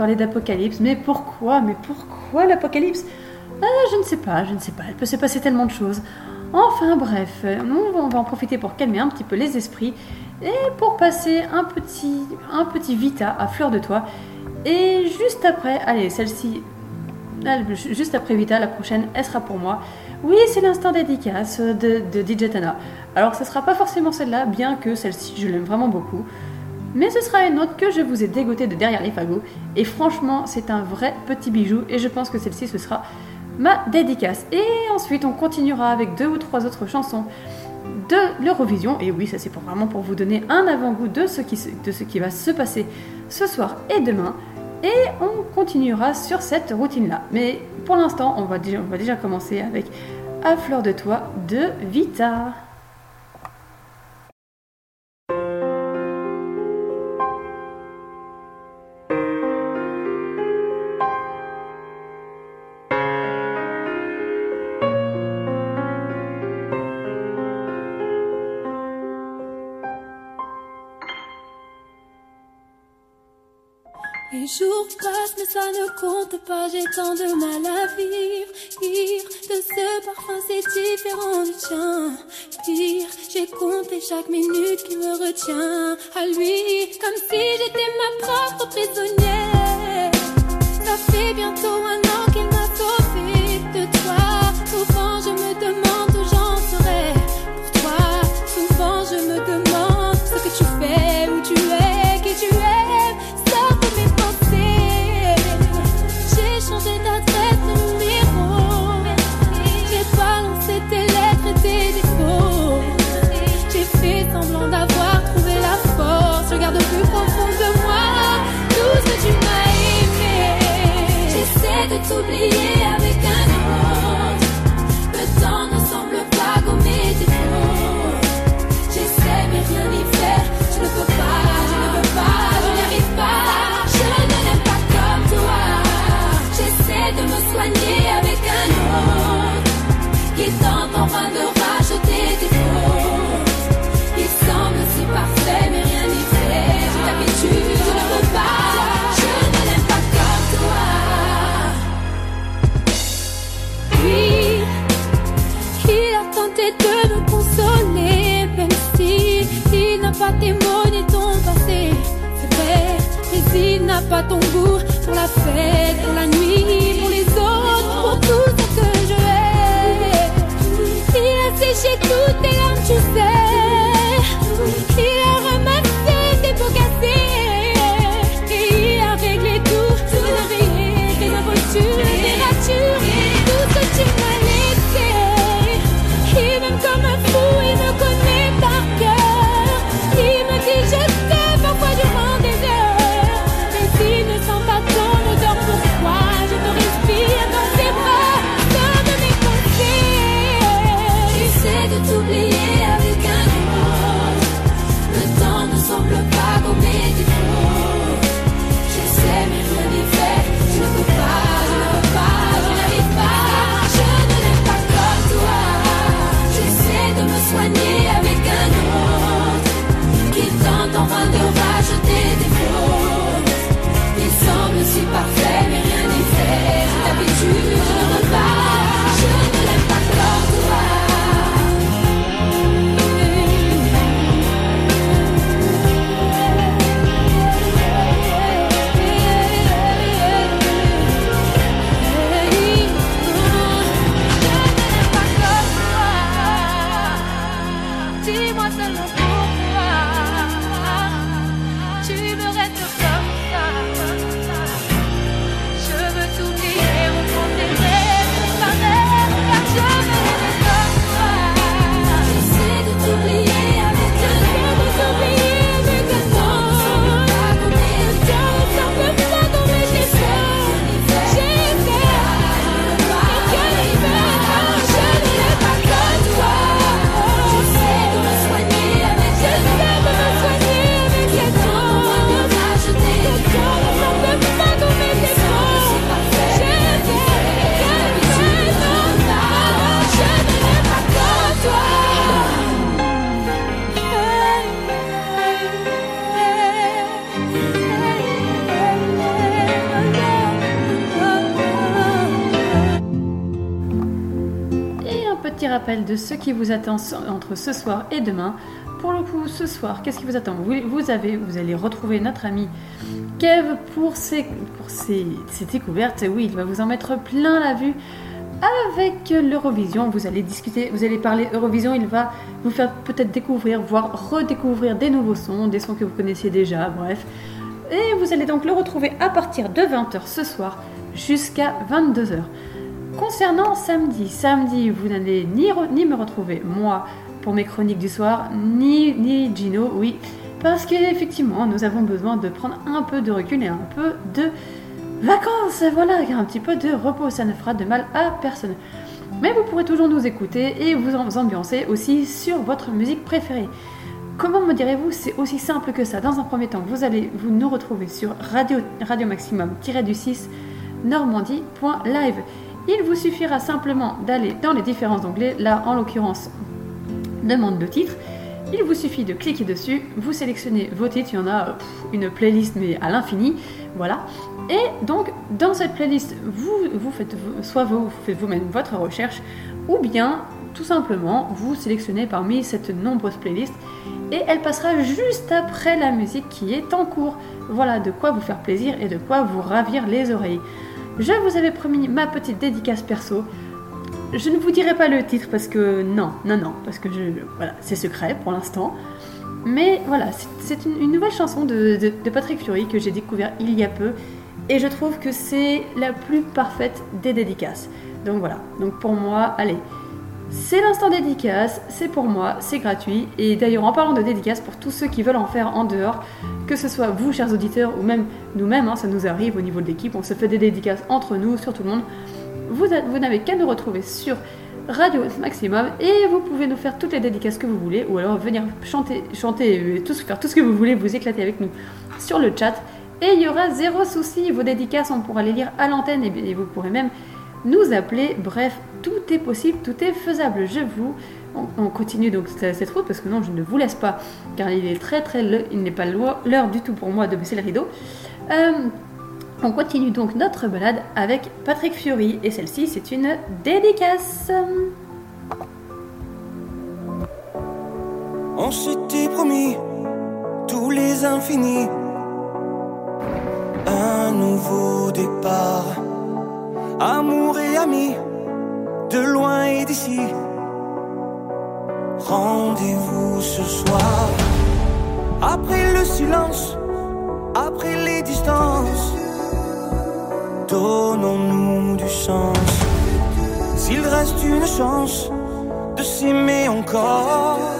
Parler d'apocalypse. Mais pourquoi Mais pourquoi l'apocalypse? Ah, je ne sais pas, je ne sais pas. Il peut se passer tellement de choses. Enfin bref, euh, on va en profiter pour calmer un petit peu les esprits et pour passer un petit, un petit Vita à fleur de toit. Et juste après, allez, celle-ci, elle, ju- juste après Vita, la prochaine, elle sera pour moi. Oui, c'est l'instant dédicace de, de DJ Tana. Alors, ce sera pas forcément celle-là, bien que celle-ci, je l'aime vraiment beaucoup. Mais ce sera une autre que je vous ai dégotée de derrière les fagots. Et franchement, c'est un vrai petit bijou. Et je pense que celle-ci, ce sera ma dédicace. Et ensuite, on continuera avec deux ou trois autres chansons de l'Eurovision. Et oui, ça c'est vraiment pour vous donner un avant-goût de ce, qui, va se passer ce soir et demain. Et on continuera sur cette routine-là. Mais pour l'instant, on, va déjà- on va déjà commencer avec À fleur de toi de Vita. Jours passent, mais ça ne compte pas. J'ai tant de mal à vivre. Rire de ce parfum, c'est différent du tien. Pire, j'ai compté chaque minute qui me retient à lui, comme si j'étais ma propre prisonnière. Ça fait bientôt un an qu'il pas ton goût pour la de ce qui vous attend entre ce soir et demain. Pour le coup, ce soir, qu'est-ce qui vous attend vous, vous avez, vous allez retrouver notre ami Kev pour ses, pour ses, ses découvertes. Oui, il va vous en mettre plein la vue. Avec l'Eurovision, vous allez discuter, vous allez parler Eurovision, il va vous faire peut-être découvrir, voire redécouvrir des nouveaux sons, des sons que vous connaissiez déjà, bref. Et vous allez donc le retrouver à partir de 20h ce soir jusqu'à 22h. Concernant samedi, samedi, vous n'allez ni, me retrouver, moi, pour mes chroniques du soir, ni, Gino, oui, parce qu'effectivement, nous avons besoin de prendre un peu de recul et un peu de vacances, voilà, un petit peu de repos, ça ne fera de mal à personne. Mais vous pourrez toujours nous écouter et vous ambiancer aussi sur votre musique préférée. Comment me direz-vous C'est aussi simple que ça. Dans un premier temps, vous allez vous nous retrouver sur Radio, Radio Maximum-du-6 normandie.live. Il vous suffira simplement d'aller dans les différents onglets, là en l'occurrence demande de titre. Il vous suffit de cliquer dessus, vous sélectionnez vos titres, il y en a une playlist mais à l'infini, voilà. Et donc dans cette playlist, vous, vous faites soit vous faites vous-même votre recherche, ou bien tout simplement vous sélectionnez parmi cette nombreuse playlist et elle passera juste après la musique qui est en cours. Voilà de quoi vous faire plaisir et de quoi vous ravir les oreilles. Je vous avais promis ma petite dédicace perso. Je ne vous dirai pas le titre parce que non, non, non, parce que c'est secret pour l'instant. Mais voilà, c'est- une, nouvelle chanson de Patrick Fury que j'ai découvert il y a peu et je trouve que c'est la plus parfaite des dédicaces. Donc voilà, donc pour moi, allez, c'est l'instant dédicace, c'est pour moi, c'est gratuit. Et d'ailleurs, en parlant de dédicace, pour tous ceux qui veulent en faire en dehors, que ce soit vous, chers auditeurs, ou même nous-mêmes, hein, ça nous arrive au niveau de l'équipe, on se fait des dédicaces entre nous, sur tout le monde. Vous, vous n'avez qu'à nous retrouver sur Radio Maximum et vous pouvez nous faire toutes les dédicaces que vous voulez ou alors venir chanter, chanter, euh, tout, faire tout ce que vous voulez, vous éclater avec nous sur le chat. Et il y aura zéro souci, vos dédicaces, on pourra les lire à l'antenne et vous pourrez même nous appeler. Bref, tout est possible, tout est faisable. Je vous. On, on continue donc cette, route parce que non, je ne vous laisse pas car il est très très. le- il n'est pas l'heure l'heure du tout pour moi de baisser le rideau. Euh, on continue donc notre balade avec Patrick Fiori et celle-ci c'est une dédicace. On s'était promis tous les infinis. Un nouveau départ. Amour et amis, de loin et d'ici. Rendez-vous ce soir. Après le silence, après les distances. Donnons-nous du sens. S'il reste une chance de s'aimer encore.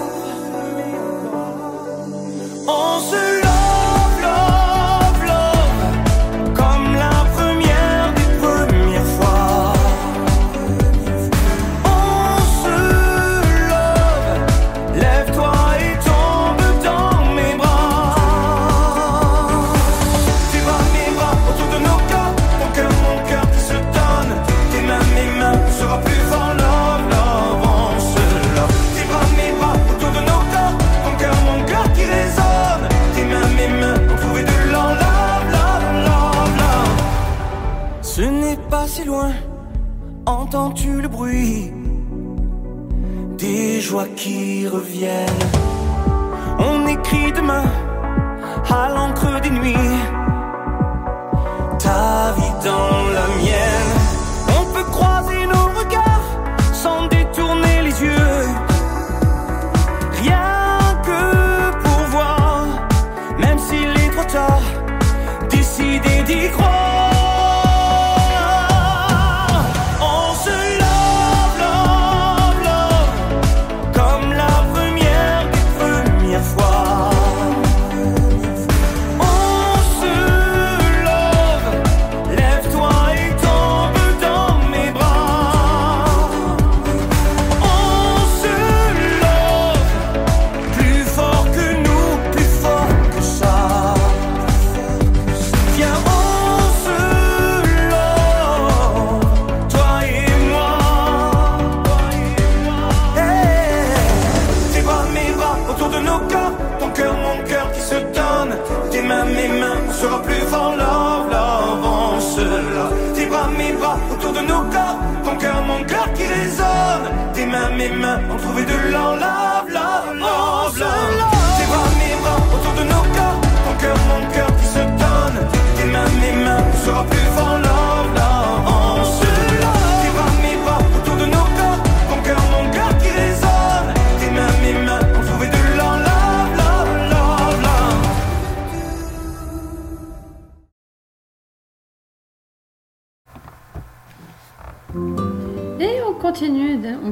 Des joies qui reviennent On écrit demain à l'encre des nuits ta vie dans la mienne.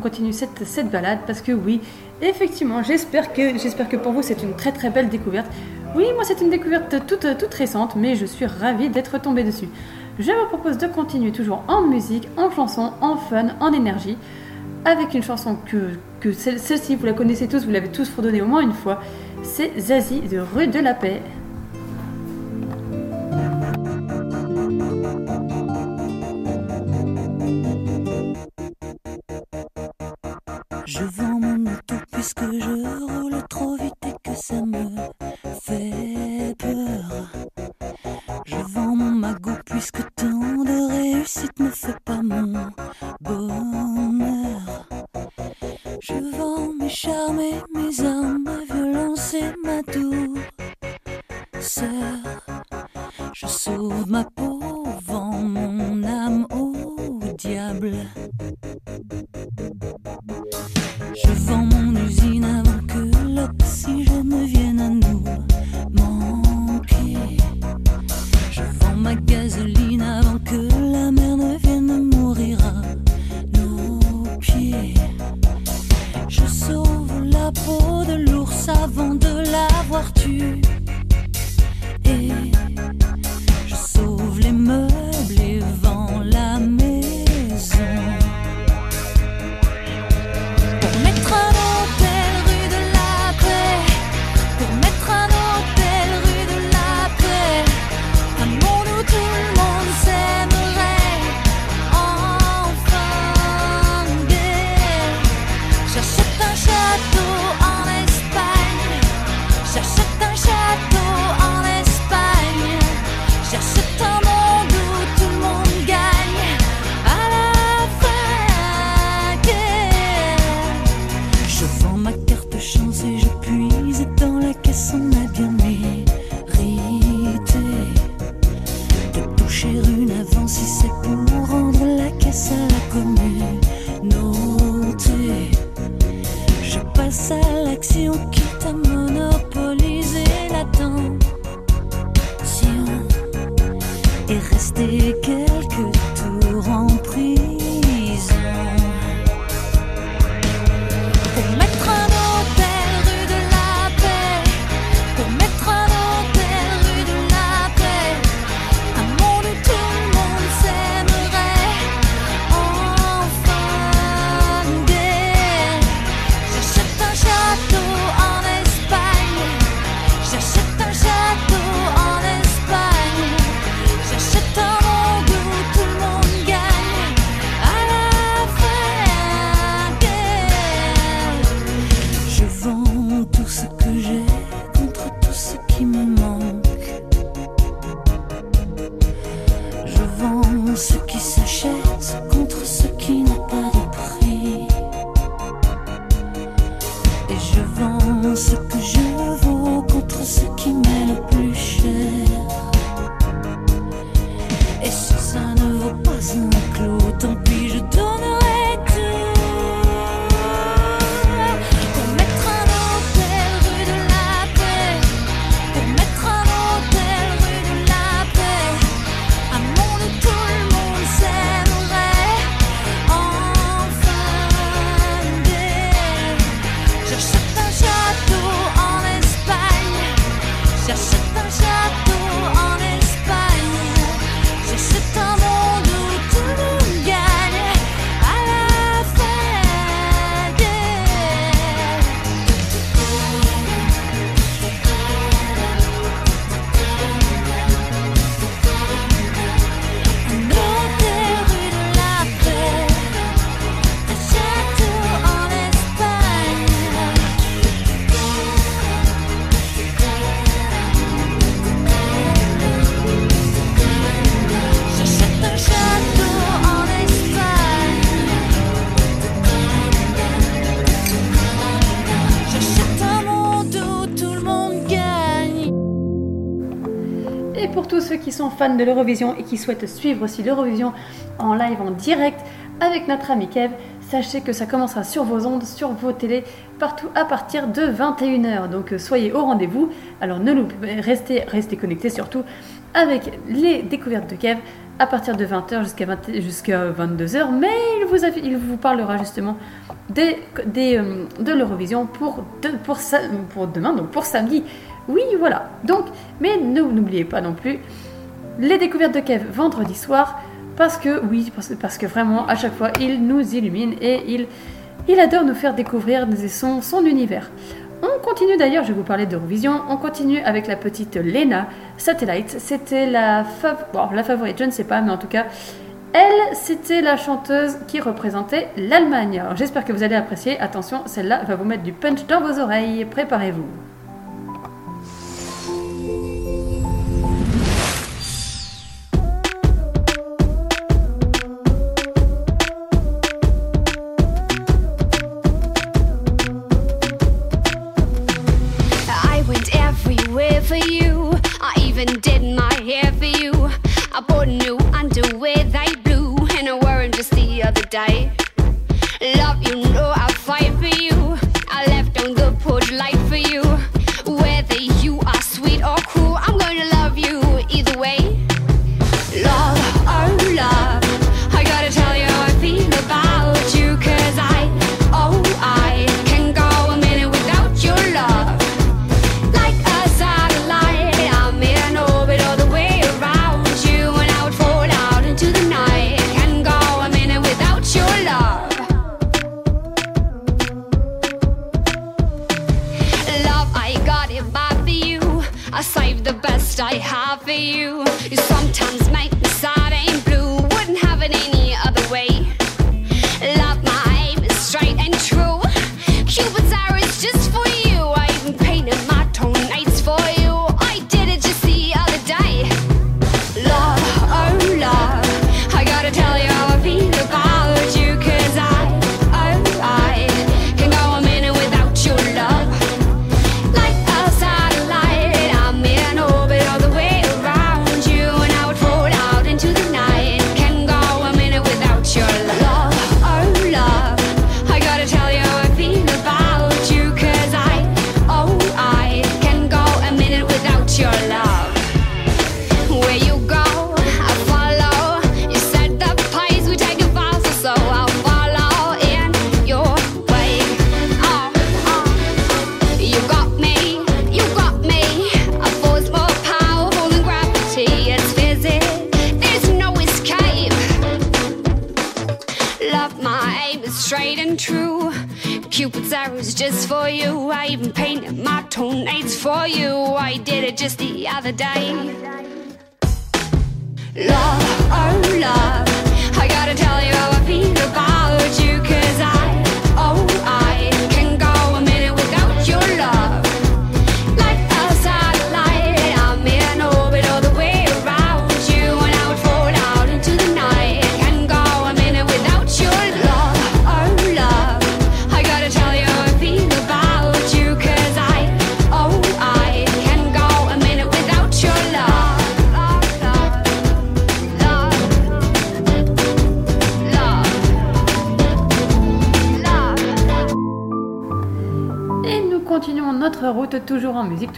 continue cette, cette balade parce que oui, effectivement, j'espère que, j'espère que pour vous c'est une très très belle découverte. Oui, moi c'est une découverte toute, toute récente, mais je suis ravie d'être tombée dessus. Je vous propose de continuer toujours en musique, en chanson, en fun, en énergie, avec une chanson que, que celle-ci, vous la connaissez tous, vous l'avez tous fredonnée au moins une fois, c'est Zazie de Rue de la Paix. gasoline avant que la mer ne vienne mourir à nos pieds. Je sauve la peau de l'ours avant de l'avoir tué. Fans de l'Eurovision et qui souhaitent suivre aussi l'Eurovision en live, en direct avec notre ami Kev, sachez que ça commencera sur vos ondes, sur vos télés, partout à partir de 21h. Donc euh, soyez au rendez-vous. Alors ne loupez, restez, restez connectés surtout avec les découvertes de Kev à partir de 20h jusqu'à 20 jusqu'à 22h. Mais il vous, a- il vous parlera justement des, des, euh, de l'Eurovision pour, de- pour, pour demain, donc pour samedi. Oui, voilà. Donc, mais ne- n'oubliez pas non plus les découvertes de Kev vendredi soir. Parce que, oui, parce, que vraiment, à chaque fois, il nous illumine et il, il adore nous faire découvrir son, son univers. On continue d'ailleurs, je vais vous parler d'Eurovision, on continue avec la petite Lena Satellite. C'était la, la favorite, je ne sais pas, mais en tout cas, elle, c'était la chanteuse qui représentait l'Allemagne. J'espère que vous allez apprécier. Attention, celle-là va vous mettre du punch dans vos oreilles. Préparez-vous.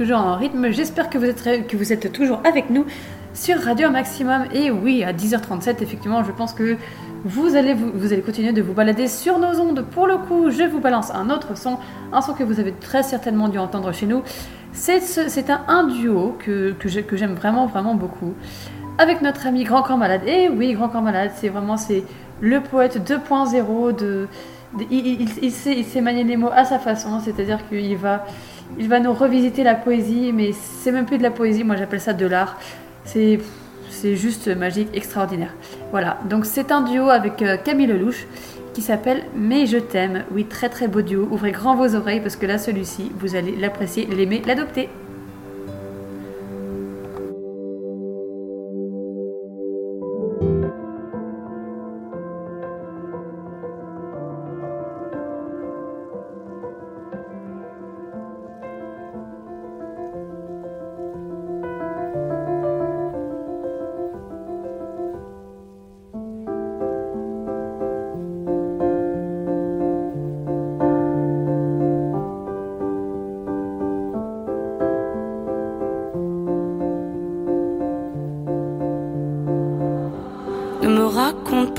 Toujours en rythme. J'espère que vous êtes que vous êtes toujours avec nous sur Radio Maximum. Et oui, à 10h37, effectivement, je pense que vous allez, vous, allez continuer de vous balader sur nos ondes. Pour le coup, je vous balance un autre son, un son que vous avez très certainement dû entendre chez nous. C'est ce- c'est un, un duo que, que j'ai- que j'aime vraiment, vraiment beaucoup. Avec notre ami Grand Corps Malade. Et oui, Grand Corps Malade, c'est vraiment c'est le poète 2.0 de, de- il, il- il sait, il sait manier les mots à sa façon, c'est-à-dire qu'il va, il va nous revisiter la poésie, mais c'est même plus de la poésie, moi j'appelle ça de l'art. C'est, c'est juste magique, extraordinaire. Voilà, donc c'est un duo avec euh, Camille Lelouch qui s'appelle Mais je t'aime. Oui, très très beau duo. Ouvrez grand vos oreilles parce que là, celui-ci, vous allez l'apprécier, l'aimer, l'adopter.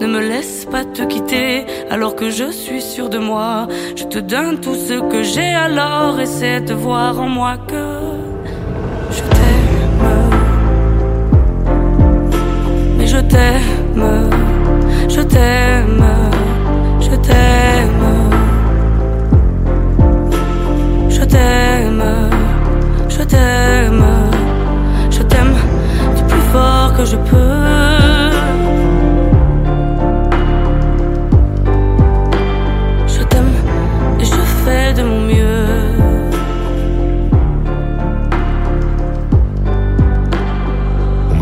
ne me laisse pas te quitter. Alors que je suis sûr de moi, je te donne tout ce que j'ai. Alors essaie de voir en moi que je t'aime. Mais je t'aime, je t'aime, je t'aime. Je t'aime, je t'aime, je t'aime du plus fort que je peux.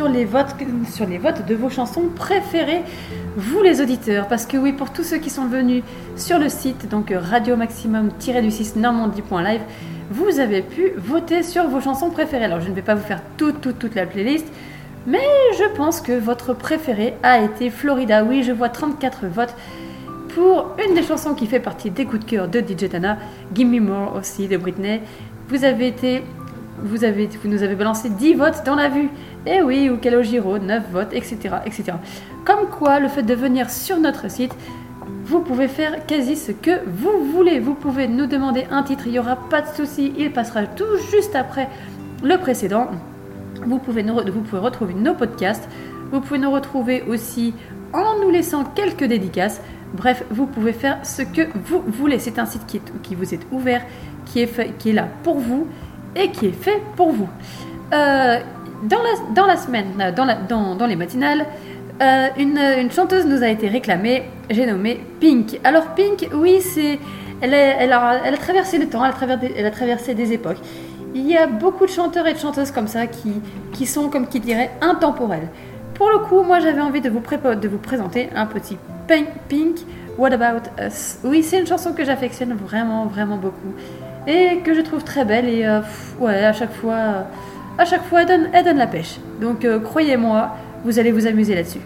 sur les votes, sur les votes de vos chansons préférées, vous les auditeurs. Parce que oui, pour tous ceux qui sont venus sur le site, donc radio maximum-du6 normandie.live, vous avez pu voter sur vos chansons préférées. Alors je ne vais pas vous faire toute, toute, toute la playlist, mais je pense que votre préféré a été Florida. Oui, je vois 34 votes pour une des chansons qui fait partie des coups de cœur de DJ Tana, Gimme More aussi de Britney. Vous avez été, vous nous avez balancé 10 votes dans la vue. Et oui, ou Calogiro, 9 votes, etc., etc. Comme quoi, le fait de venir sur notre site, vous pouvez faire quasi ce que vous voulez. Vous pouvez nous demander un titre, il n'y aura pas de souci, il passera tout juste après le précédent. Vous pouvez, vous pouvez retrouver nos podcasts. Vous pouvez nous retrouver aussi en nous laissant quelques dédicaces. Bref, vous pouvez faire ce que vous voulez. C'est un site qui, vous est ouvert, qui est là pour vous et qui est fait pour vous. Euh, dans, la, dans la semaine, euh, dans, la- dans, dans les matinales, euh, une, une chanteuse nous a été réclamée. J'ai nommé Pink. Alors Pink, oui, c'est Elle elle, a, traversé le temps, elle a, traversé, elle a traversé des époques. Il y a beaucoup de chanteurs et de chanteuses comme ça qui, qui sont, comme qui dirait, intemporels. Pour le coup, moi j'avais envie de vous, de vous présenter un petit Pink, Pink, What About Us? Oui, c'est une chanson que j'affectionne vraiment, vraiment beaucoup. Et que je trouve très belle. Et euh, pff, ouais, à chaque fois, à chaque fois elle, donne, elle donne la pêche. Donc euh, croyez-moi, vous allez vous amuser là-dessus.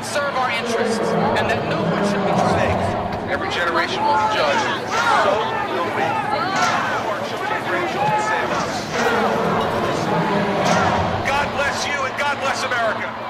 And serve our interests, and that no one should be mistakes. Every generation will be judged. So will we. Our children and grandchildren us. God bless you and God bless America.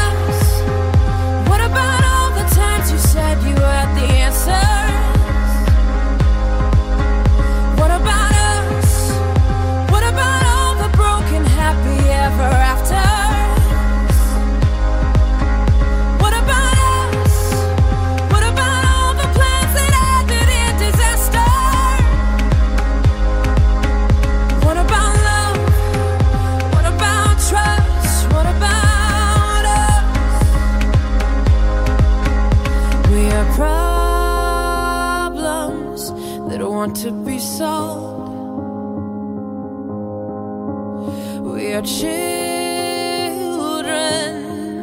What about us? What about all the broken happy ever afters? Want to be solved. We are children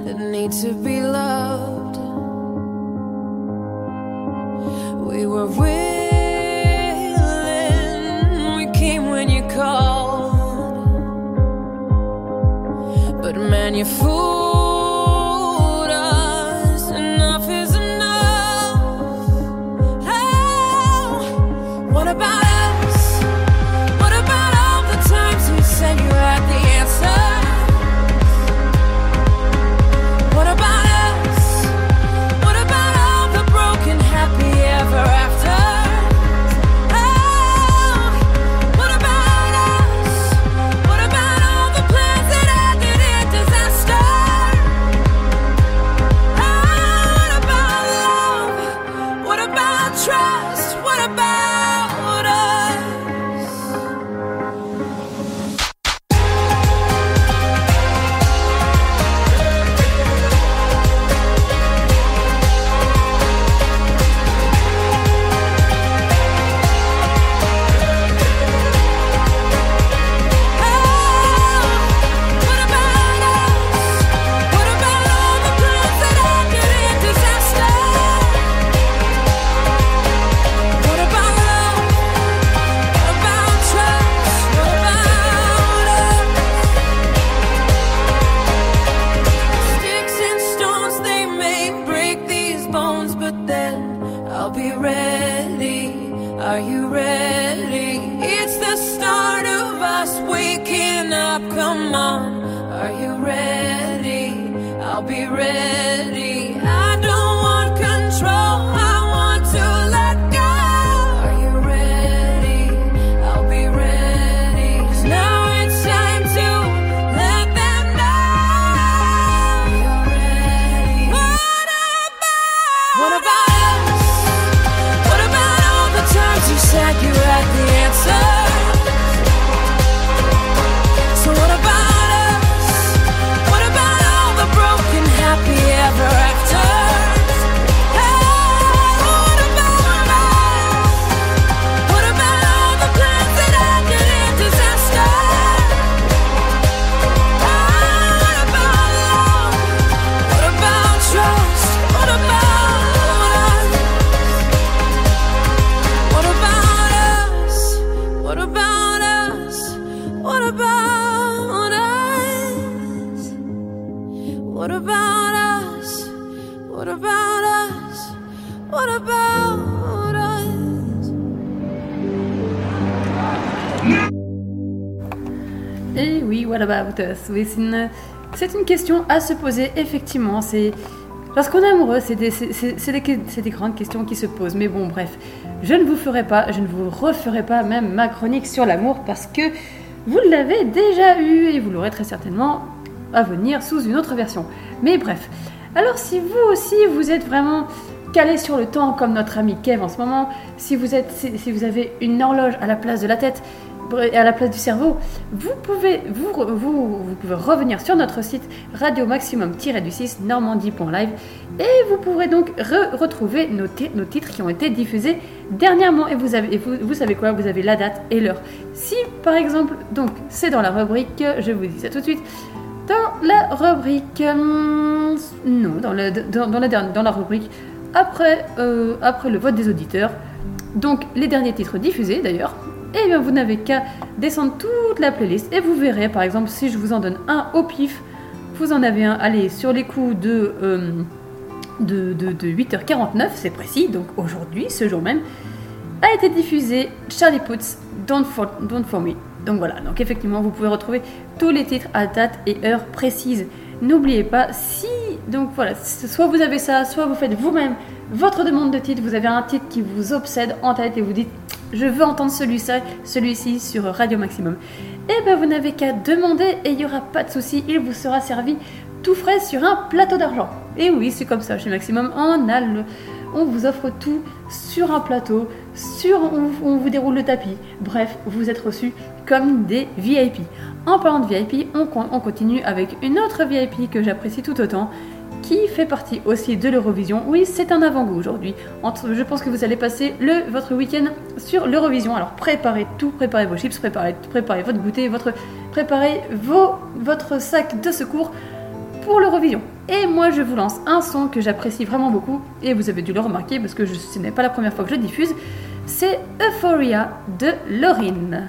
that need to be loved. We were willing, we came when you called. But man, you fooled Oui, c'est une, question à se poser, effectivement. C'est Lorsqu'on est amoureux, c'est des, grandes questions qui se posent. Mais bon, bref, je ne vous ferai pas, je ne vous referai pas même ma chronique sur l'amour parce que vous l'avez déjà eu et vous l'aurez très certainement à venir sous une autre version. Mais bref, alors si vous aussi vous êtes vraiment calé sur le temps comme notre ami Kev en ce moment, si vous, si, vous avez une horloge à la place de la tête à la place du cerveau, vous pouvez, vous, vous, pouvez revenir sur notre site radio maximum-du6 normandie.live et vous pourrez donc re- retrouver nos, ti- nos titres qui ont été diffusés dernièrement et vous, avez, vous, savez quoi, vous avez la date et l'heure. Si par exemple, donc c'est dans la rubrique, je vous dis ça tout de suite, dans la rubrique. hum, non, dans, le, dans, dans la, dans la rubrique après, euh, après le vote des auditeurs. Donc, les derniers titres diffusés d'ailleurs. Et bien, vous n'avez qu'à descendre toute la playlist et vous verrez, par exemple, si je vous en donne un au pif, vous en avez un, allez, sur les coups de, euh, de, de, de 8h49, c'est précis, donc aujourd'hui, ce jour même, a été diffusé Charlie Puth's Don't For, Don't For Me. Donc voilà, donc effectivement, vous pouvez retrouver tous les titres à date et heure précise. N'oubliez pas, si, donc voilà, soit vous avez ça, soit vous faites vous-même votre demande de titre, vous avez un titre qui vous obsède en tête et vous dites, je veux entendre celui-ci celui sur Radio Maximum. Et ben vous n'avez qu'à demander et il n'y aura pas de souci, il vous sera servi tout frais sur un plateau d'argent. Et oui, c'est comme ça chez Maximum, on a le, on vous offre tout sur un plateau, sur on, vous déroule le tapis. Bref, vous êtes reçus comme des VIP. En parlant de VIP, on, on continue avec une autre VIP que j'apprécie tout autant, qui fait partie aussi de l'Eurovision. Oui, c'est un avant-goût aujourd'hui. Je pense que vous allez passer votre week-end sur l'Eurovision. Alors préparez tout, préparez vos chips, préparez, votre goûter, préparez votre sac de secours pour l'Eurovision. Et moi, je vous lance un son que j'apprécie vraiment beaucoup, et vous avez dû le remarquer parce que ce n'est pas la première fois que je diffuse. C'est Euphoria de Laurine.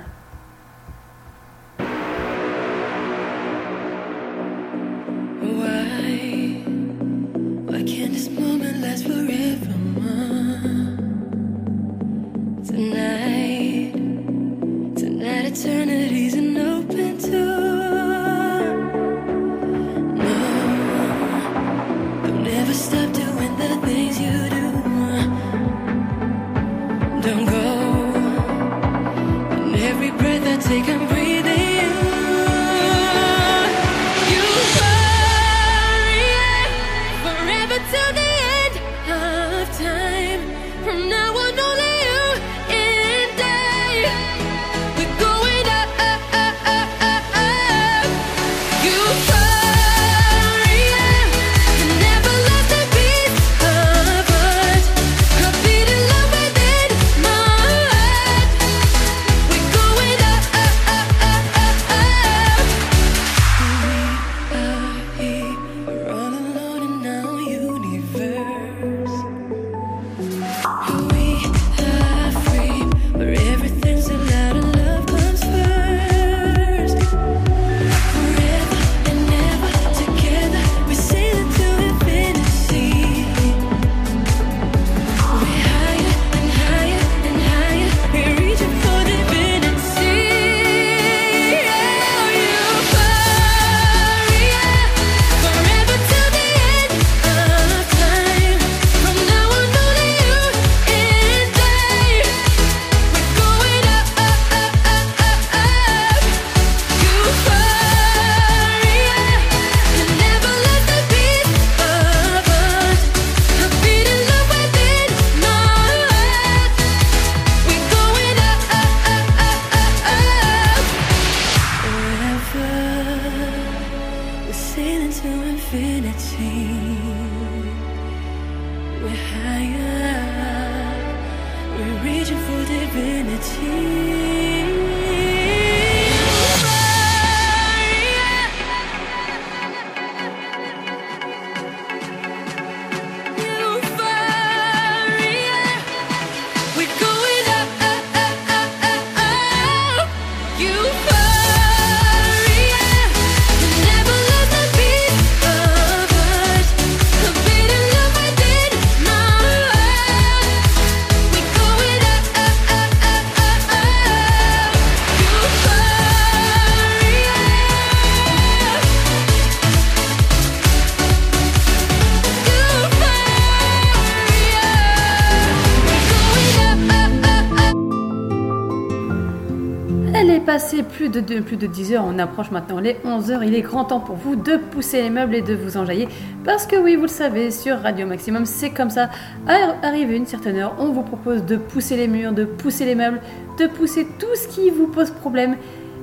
Plus de, de- plus de 10 heures, on approche maintenant les 11 heures, il est grand temps pour vous de pousser les meubles et de vous enjailler. Parce que oui, vous le savez, sur Radio Maximum, c'est comme ça. À arriver une certaine heure, on vous propose de pousser les murs, de pousser les meubles, de pousser tout ce qui vous pose problème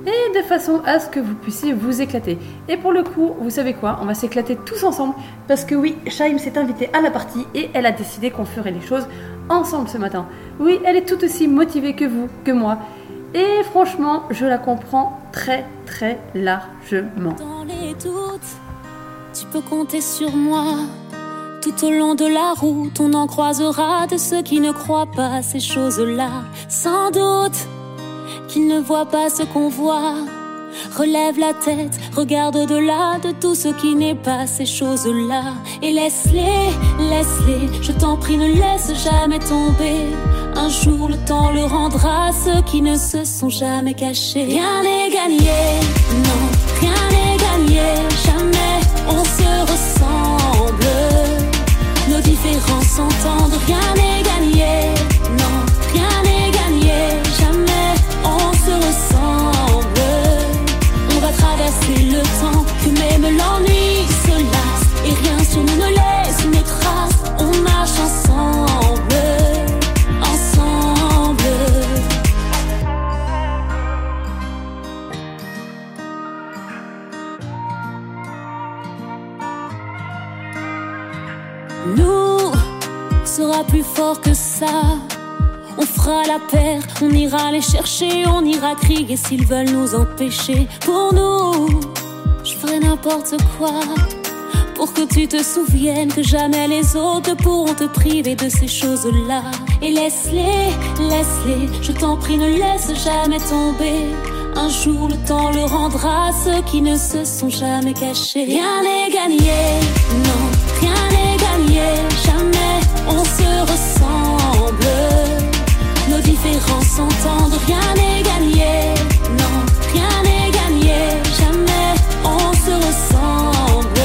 et de façon à ce que vous puissiez vous éclater. Et pour le coup, vous savez quoi? On va s'éclater tous ensemble parce que oui, Shaim s'est invitée à la partie et elle a décidé qu'on ferait les choses ensemble ce matin. Oui, elle est tout aussi motivée que vous, que moi. Et franchement, je la comprends très très largement. Dans les doutes, tu peux compter sur moi. Tout au long de la route, on en croisera de ceux qui ne croient pas ces choses-là. Sans doute qu'ils ne voient pas ce qu'on voit. Relève la tête, regarde au-delà de tout ce qui n'est pas ces choses-là. Et laisse-les, laisse-les, je t'en prie, ne laisse jamais tomber. Un jour le temps le rendra à ceux qui ne se sont jamais cachés. Rien n'est gagné, non, rien n'est gagné, jamais on se ressemble. Nos différences s'entendent, rien n'est gagné, non, plus fort que ça. On fera la paire, on ira les chercher, on ira crier s'ils veulent nous empêcher. Pour nous, je ferai n'importe quoi. Pour que tu te souviennes que jamais les autres pourront te priver de ces choses-là. Et laisse-les, laisse-les, je t'en prie, ne laisse jamais tomber. Un jour le temps le rendra à ceux qui ne se sont jamais cachés. Rien n'est gagné, non, rien n'est gagné, jamais se. Nos différences s'entendent, rien n'est gagné, non, rien n'est gagné, jamais on se ressemble.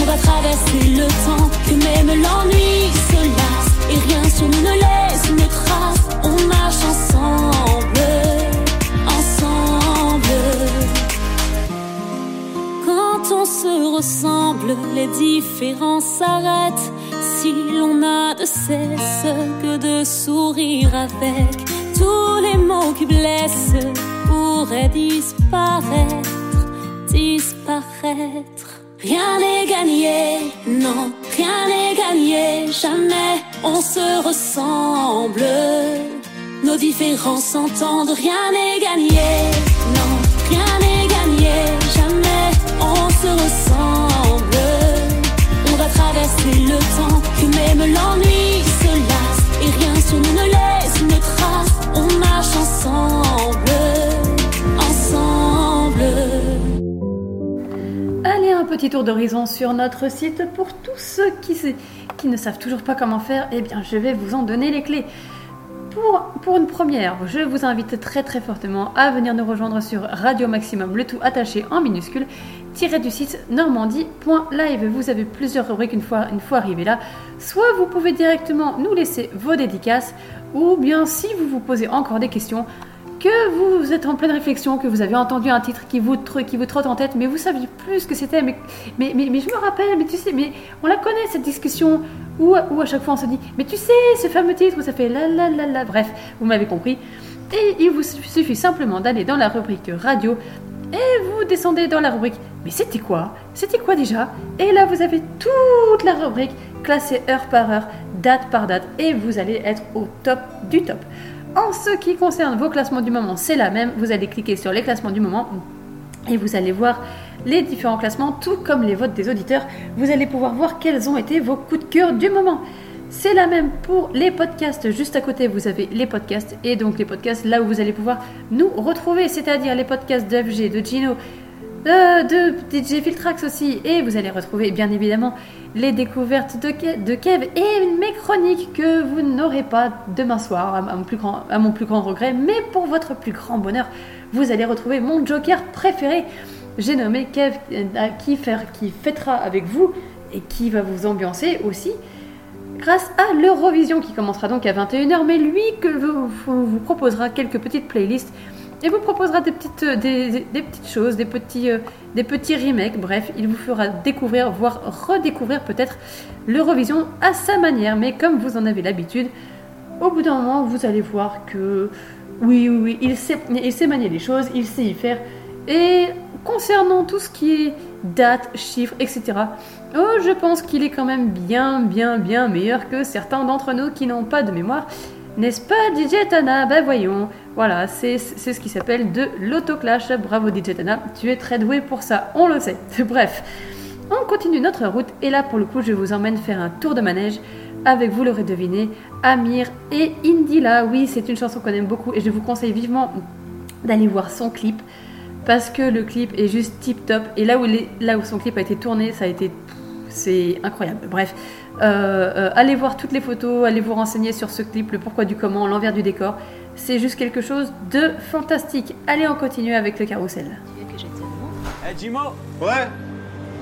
On va traverser le temps, que même l'ennui se lasse, et rien sur nous ne laisse une trace. On marche ensemble, ensemble. Quand on se ressemble, les différences s'arrêtent. Si l'on n'a de cesse que de sourire avec, tous les mots qui blessent pourraient disparaître, disparaître. Rien n'est gagné, non, rien n'est gagné, jamais on se ressemble. Nos différences s'entendent, rien n'est gagné, non, rien n'est gagné, jamais on se ressemble. Traverser le temps, que même l'ennui se lasse, et rien sur nous ne laisse une trace. On marche ensemble, ensemble. Allez, un petit tour d'horizon sur notre site pour tous ceux qui, qui ne savent toujours pas comment faire. Eh bien, je vais vous en donner les clés. Pour, pour une première, je vous invite très très fortement à venir nous rejoindre sur Radio Maximum, le tout attaché en minuscule, du site normandie.live. Vous avez plusieurs rubriques une fois, une fois arrivé là. Soit vous pouvez directement nous laisser vos dédicaces, ou bien si vous vous posez encore des questions, que vous êtes en pleine réflexion, que vous avez entendu un titre qui vous, qui vous trotte en tête, mais vous saviez plus ce que c'était, mais, mais, mais, je me rappelle, mais tu sais, mais on la connaît cette discussion où, où à chaque fois on se dit, mais tu sais, ce fameux titre où ça fait la la la la, bref, vous m'avez compris. Et il vous suffit simplement d'aller dans la rubrique radio et vous descendez dans la rubrique, mais c'était quoi? C'était quoi déjà? Et là vous avez toute la rubrique classée heure par heure, date par date, et vous allez être au top du top. En ce qui concerne vos classements du moment, c'est la même. Vous allez cliquer sur les classements du moment et vous allez voir les différents classements, tout comme les votes des auditeurs. Vous allez pouvoir voir quels ont été vos coups de cœur du moment. C'est la même pour les podcasts. Juste à côté, vous avez les podcasts et donc les podcasts là où vous allez pouvoir nous retrouver, c'est-à-dire les podcasts de FG, de Gino, euh, de DJ Filtrax aussi. Et vous allez retrouver bien évidemment les découvertes de, Ke- de Kev et mes chroniques que vous n'aurez pas demain soir, à, mon plus grand, regret. Mais pour votre plus grand bonheur, vous allez retrouver mon Joker préféré. J'ai nommé Kev euh, qui fêtera avec vous et qui va vous ambiancer aussi grâce à l'Eurovision qui commencera donc à 21h, mais lui que vous, proposera quelques petites playlists et vous proposera des petites, euh, petites choses, des petits, euh, des petits remakes. Bref, il vous fera découvrir, voire redécouvrir peut-être l'Eurovision à sa manière. Mais comme vous en avez l'habitude, au bout d'un moment, vous allez voir que oui, oui, oui, il sait, il sait manier les choses, il sait y faire. Et concernant tout ce qui est date, chiffres, etc., oh, je pense qu'il est quand même bien, bien, bien meilleur que certains d'entre nous qui n'ont pas de mémoire. N'est-ce pas, DJ Tana? Ben voyons. Voilà, c'est ce qui s'appelle de l'autoclash. Bravo, DJ Tana. Tu es très doué pour ça, on le sait. <laughs> Bref, on continue notre route et là, pour le coup, je vous emmène faire un tour de manège avec, vous l'aurez deviné, Amir et Indila. Oui, c'est une chanson qu'on aime beaucoup et je vous conseille vivement d'aller voir son clip parce que le clip est juste tip top et là où, là où son clip a été tourné, ça a été c'est incroyable. Bref, euh, euh, allez voir toutes les photos, allez vous renseigner sur ce clip, le pourquoi du comment, l'envers du décor. C'est juste quelque chose de fantastique. Allez, on continue avec le carrousel. Eh Jimo Ouais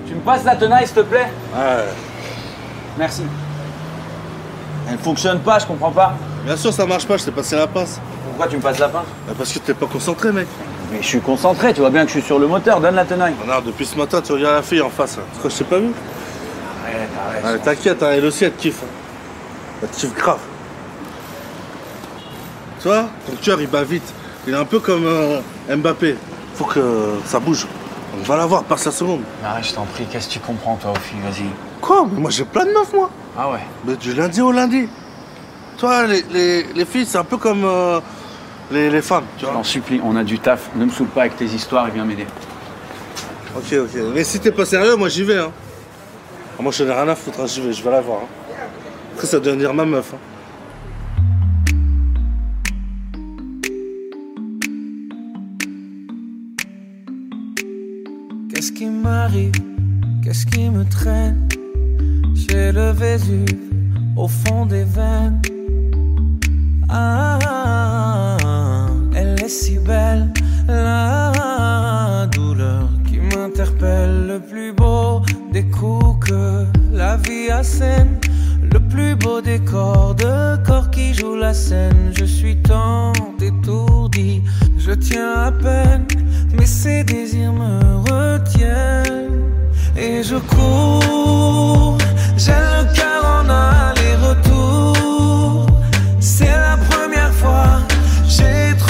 Tu me passes la tenaille s'il te plaît Ouais. Merci. Elle fonctionne pas, je comprends pas. Bien sûr, ça marche pas, je t'ai passé la passe. Pourquoi tu me passes la pince Bah, Parce que t'es pas concentré, mec. Mais je suis concentré, tu vois bien que je suis sur le moteur, donne la tenaille. Non, depuis ce matin, tu regardes la fille en face. là. C'est quoi, je t'ai pas vu T'inquiète, hein, elle aussi, elle te kiffe. Elle te kiffe grave. Tu vois, ton cœur, il bat vite. Il est un peu comme euh, Mbappé. Faut que ça bouge. On va la voir, passe la seconde. Arrête, je t'en prie, qu'est-ce que tu comprends toi aux filles, vas-y. Quoi? Mais moi, j'ai plein de meufs, moi. Ah ouais Mais du lundi au lundi. Toi, les, les, les filles, c'est un peu comme euh, les, les femmes, tu Je vois. t'en supplie, on a du taf, ne me saoule pas avec tes histoires et viens m'aider. Ok, ok. Mais si t'es pas sérieux, moi, j'y vais, hein. Ah, moi, je n'ai rien à foutre, hein, j'y vais, je vais la voir. hein. Après, ça doit devenir ma meuf. hein. Qu'est-ce qui m'arrive? Qu'est-ce qui me traîne? J'ai le Vésuve au fond des veines. Ah, elle est si belle, la douleur Le plus beau des coups que la vie assène. Le plus beau décor de corps qui joue la scène. Je suis tant étourdi, je tiens à peine, mais ces désirs me retiennent. Et je cours, j'ai le cœur en aller-retour. C'est la première fois, j'ai trouvé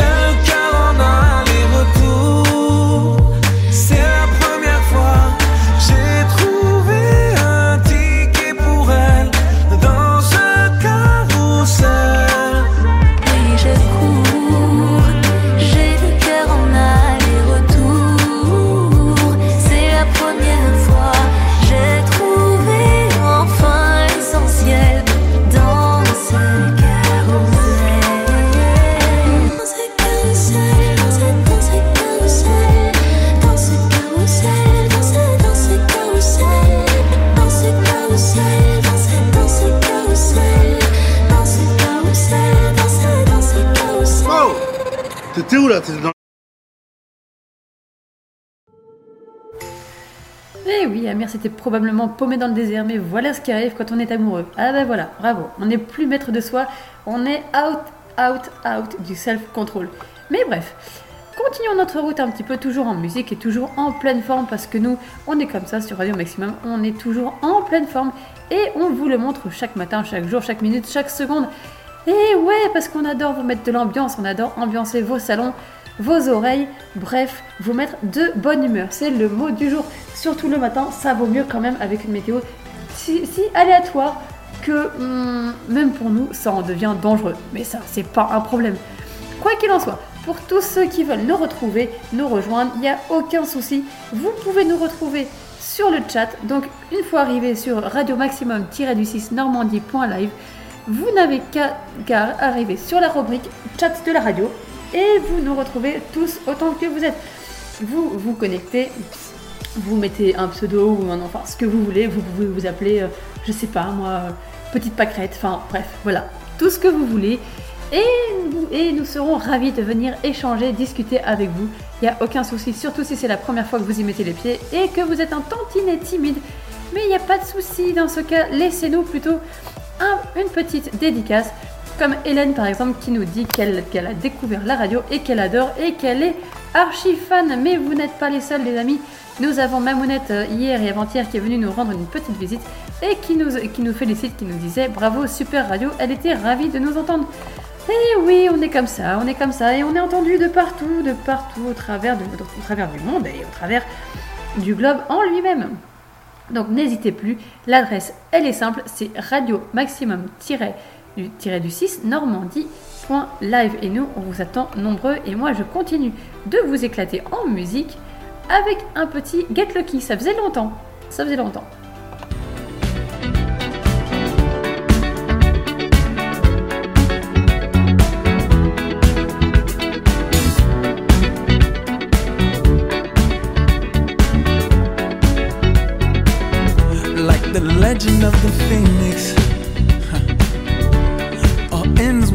j'ai le cœur en aller-retour. Probablement paumé dans le désert, mais voilà ce qui arrive quand on est amoureux. Ah ben voilà, bravo, on n'est plus maître de soi, on est out, out, out du self-control. Mais bref, continuons notre route un petit peu, toujours en musique et toujours en pleine forme, parce que nous, on est comme ça sur Radio Maximum, on est toujours en pleine forme, et on vous le montre chaque matin, chaque jour, chaque minute, chaque seconde. Et ouais, parce qu'on adore vous mettre de l'ambiance, on adore ambiancer vos salons, vos oreilles, bref, vous mettre de bonne humeur. C'est le mot du jour. Surtout le matin, ça vaut mieux quand même avec une météo si, aléatoire que hum, même pour nous, ça en devient dangereux. Mais ça, c'est pas un problème. Quoi qu'il en soit, pour tous ceux qui veulent nous retrouver, nous rejoindre, il n'y a aucun souci. Vous pouvez nous retrouver sur le chat. Donc, une fois arrivé sur radio maximum-du6 normandie.live, vous n'avez qu'à arriver sur la rubrique chat de la radio et vous nous retrouvez tous autant que vous êtes. Vous vous connectez, vous mettez un pseudo ou un enfin ce que vous voulez, vous pouvez vous appeler, euh, je sais pas moi, euh, petite pâquerette, enfin bref, voilà, tout ce que vous voulez. Et nous, serons ravis de venir échanger, discuter avec vous. Il n'y a aucun souci, surtout si c'est la première fois que vous y mettez les pieds et que vous êtes un tantinet timide. Mais il n'y a pas de souci dans ce cas, laissez-nous plutôt un- une petite dédicace, comme Hélène par exemple qui nous dit qu'elle a découvert la radio et qu'elle adore et qu'elle est archi fan. Mais vous n'êtes pas les seuls les amis. Nous avons Mamounette euh, hier et avant-hier qui est venue nous rendre une petite visite et qui nous, qui nous félicite, qui nous disait bravo super radio, elle était ravie de nous entendre. Et oui, on est comme ça, on est comme ça et on est entendu de partout, de partout au travers, au travers du monde et au travers du globe en lui-même. Donc n'hésitez plus, l'adresse elle est simple, c'est radio maximum du, du 6 normandie.live et nous on vous attend nombreux et moi je continue de vous éclater en musique avec un petit Get Lucky, ça faisait longtemps, ça faisait longtemps. like the legend of the phoenix.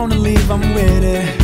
Wanna leave, I'm with it.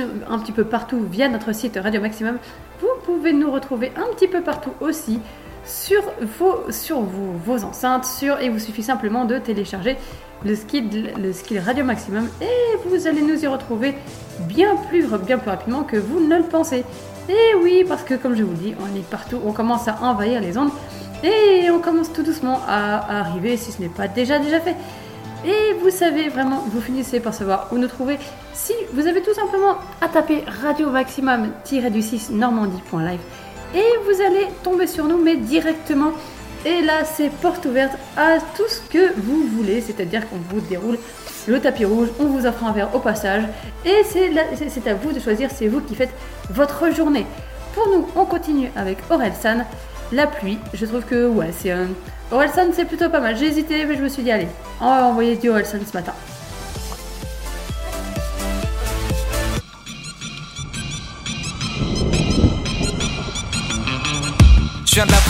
Un petit peu partout via notre site Radio Maximum, vous pouvez nous retrouver un petit peu partout aussi sur vos, sur vos, vos enceintes, sur, et il vous suffit simplement de télécharger le skill, le skill Radio Maximum et vous allez nous y retrouver bien plus, bien plus rapidement que vous ne le pensez. Et oui, parce que comme je vous dis, on est partout, on commence à envahir les ondes et on commence tout doucement à, à arriver si ce n'est pas déjà déjà fait. Et vous savez vraiment, vous finissez par savoir où nous trouver. Vous avez tout simplement à taper Radio Maximum-du-6 Normandie.live et vous allez tomber sur nous, mais directement. Et là, c'est porte ouverte à tout ce que vous voulez, c'est-à-dire qu'on vous déroule le tapis rouge, on vous offre un verre au passage, et c'est à vous de choisir, c'est vous qui faites votre journée. Pour nous, on continue avec Orelsan. La pluie, je trouve que ouais, c'est un. Orelsan, c'est plutôt pas mal. J'ai hésité, mais je me suis dit, allez, on va envoyer du Orelsan ce matin.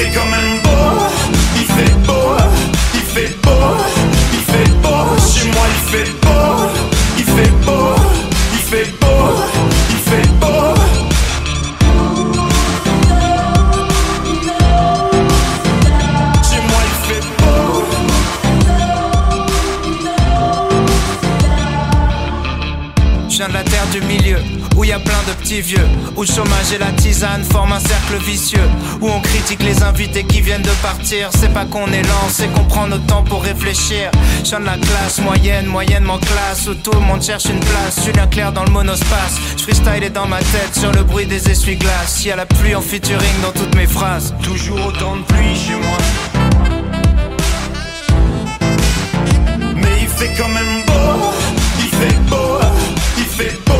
Fait quand même beau, il fait beau, il fait beau, il fait beau. Chez moi il fait beau, il fait beau, il fait beau, il fait beau. Chez moi il fait beau. Je viens de la terre du milieu, y a plein de petits vieux, où le chômage et la tisane forment un cercle vicieux, où on critique les invités qui viennent de partir. C'est pas qu'on est lent, c'est qu'on prend notre temps pour réfléchir. Je de la classe moyenne, moyennement classe, où tout le monde cherche une place. Julien Clerc dans le monospace, je freestyle est dans ma tête sur le bruit des essuie-glaces. Y a la pluie en featuring dans toutes mes phrases. Toujours autant de pluie chez moi. Mais il fait quand même beau, il fait beau, il fait beau.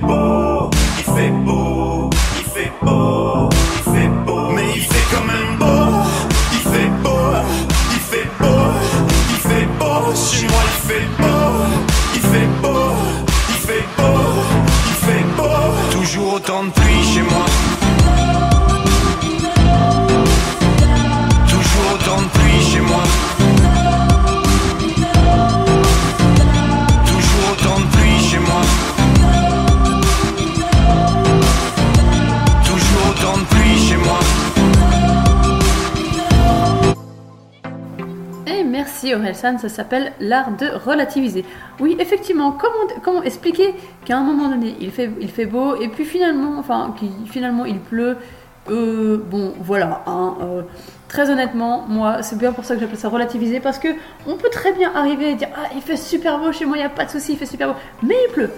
beau, il fait beau, il fait beau, Merci Orelsan, ça s'appelle l'art de relativiser. Oui, effectivement, comment, expliquer qu'à un moment donné il fait, il beau et puis finalement, enfin, qu'il- finalement il pleut Euh, Bon, voilà, hein, euh, très honnêtement, moi c'est bien pour ça que j'appelle ça relativiser parce que on peut très bien arriver et dire Ah, il fait super beau chez moi, il n'y a pas de souci, il fait super beau, mais il pleut.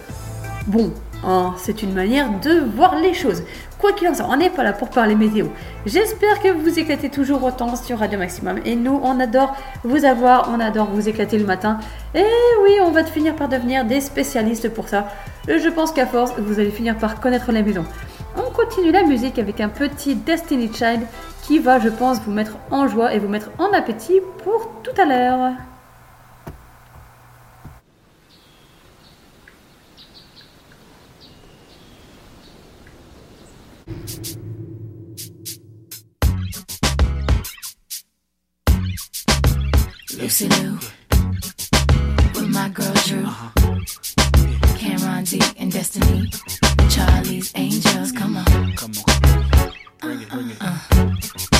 Bon, hein, c'est une manière de voir les choses. Quoi qu'il en soit, on n'est pas là pour parler météo. J'espère que vous éclatez toujours autant sur Radio Maximum. Et nous, on adore vous avoir, on adore vous éclater le matin. Et oui, on va finir par devenir des spécialistes pour ça. Je pense qu'à force, vous allez finir par connaître la maison. On continue la musique avec un petit Destiny Child qui va, je pense, vous mettre en joie et vous mettre en appétit pour tout à l'heure. Lucy Lou with my girl Drew, uh-huh. Cameron D and Destiny, Charlie's Angels. Come on, come on, bring it, bring it. Uh-uh.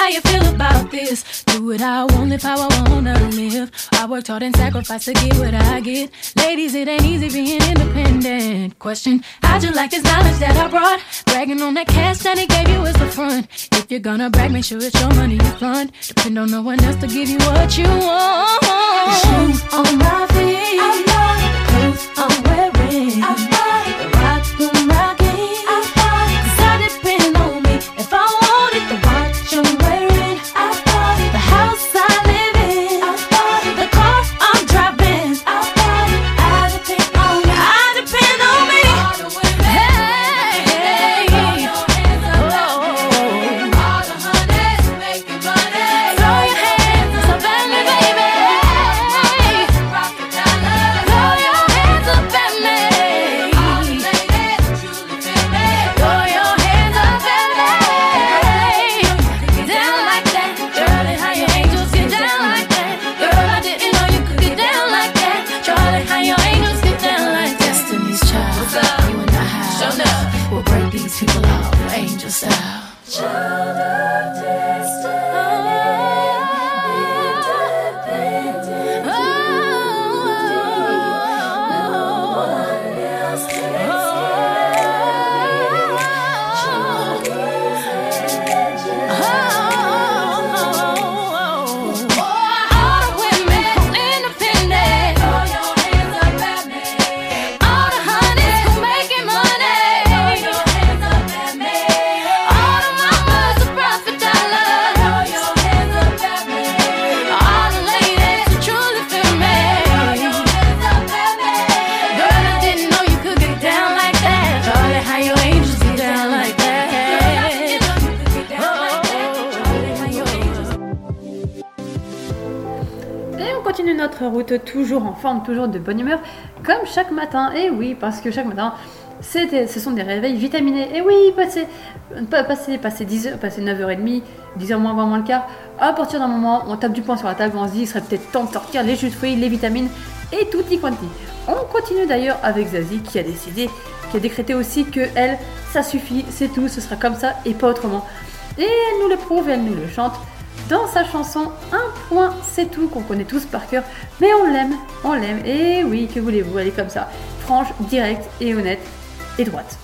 how you feel about this. Do what I want, live how I wanna live. I worked hard and sacrificed to get what I get. Ladies, it ain't easy being independent. Question, how'd you like this knowledge that I brought? Bragging on that cash that he gave you is the front. If you're gonna brag, make sure it's your money you fund. Depend on no one else to give you what you want. Shoes on my feet. I the clothes I'm wearing. I toujours de bonne humeur, comme chaque matin. Et oui, parce que chaque matin, des- ce sont des réveils vitaminés. Et oui, passer, pa- passer, passer 10 heures, passer 9h30, 10h moins 20 moins le quart, à partir d'un moment, on tape du poing sur la table, on se dit, il serait peut-être temps de sortir les jus de fruits, les vitamines et tutti quanti. On continue d'ailleurs avec Zazie qui a décidé, qui a décrété aussi que elle, ça suffit, c'est tout, ce sera comme ça et pas autrement. Et elle nous le prouve, elle nous le chante dans sa chanson Un point, c'est tout, qu'on connaît tous par cœur, mais on l'aime, on l'aime, et oui, que voulez-vous, elle est comme ça, franche, directe et honnête, et droite.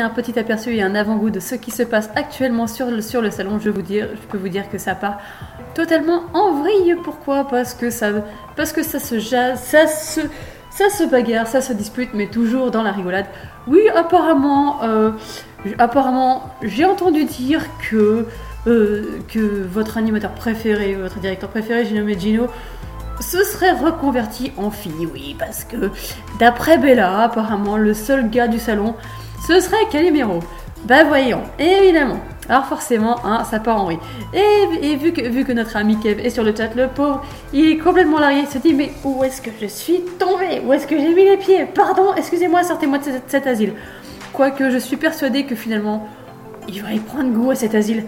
Un petit aperçu et un avant-goût de ce qui se passe actuellement sur le, salon, je, peux vous dire que ça part totalement en vrille. Pourquoi? Parce que ça, se jase, ça se, bagarre, ça se dispute, mais toujours dans la rigolade. Oui, apparemment, euh, apparemment, j'ai entendu dire que euh, que votre animateur préféré, votre directeur préféré, j'ai nommé Gino, se serait reconverti en fille, oui, parce que d'après Bella, apparemment, le seul gars du salon, ce serait Calimero. Bah voyons, évidemment. Alors forcément, hein, ça part en oui. Et, vu, que, vu que notre ami Kev est sur le chat, le pauvre, il est complètement largué, il se dit mais où est-ce que je suis tombé? Où est-ce que j'ai mis les pieds? Pardon, excusez-moi, sortez-moi de cet, cet asile. Quoique je suis persuadée que finalement, il va y prendre goût à cet asile.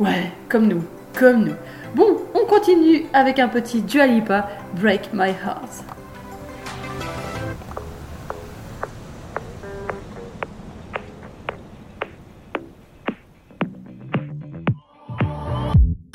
Ouais, comme nous, comme nous. Bon, on continue avec un petit Dua Lipa, Break My Heart.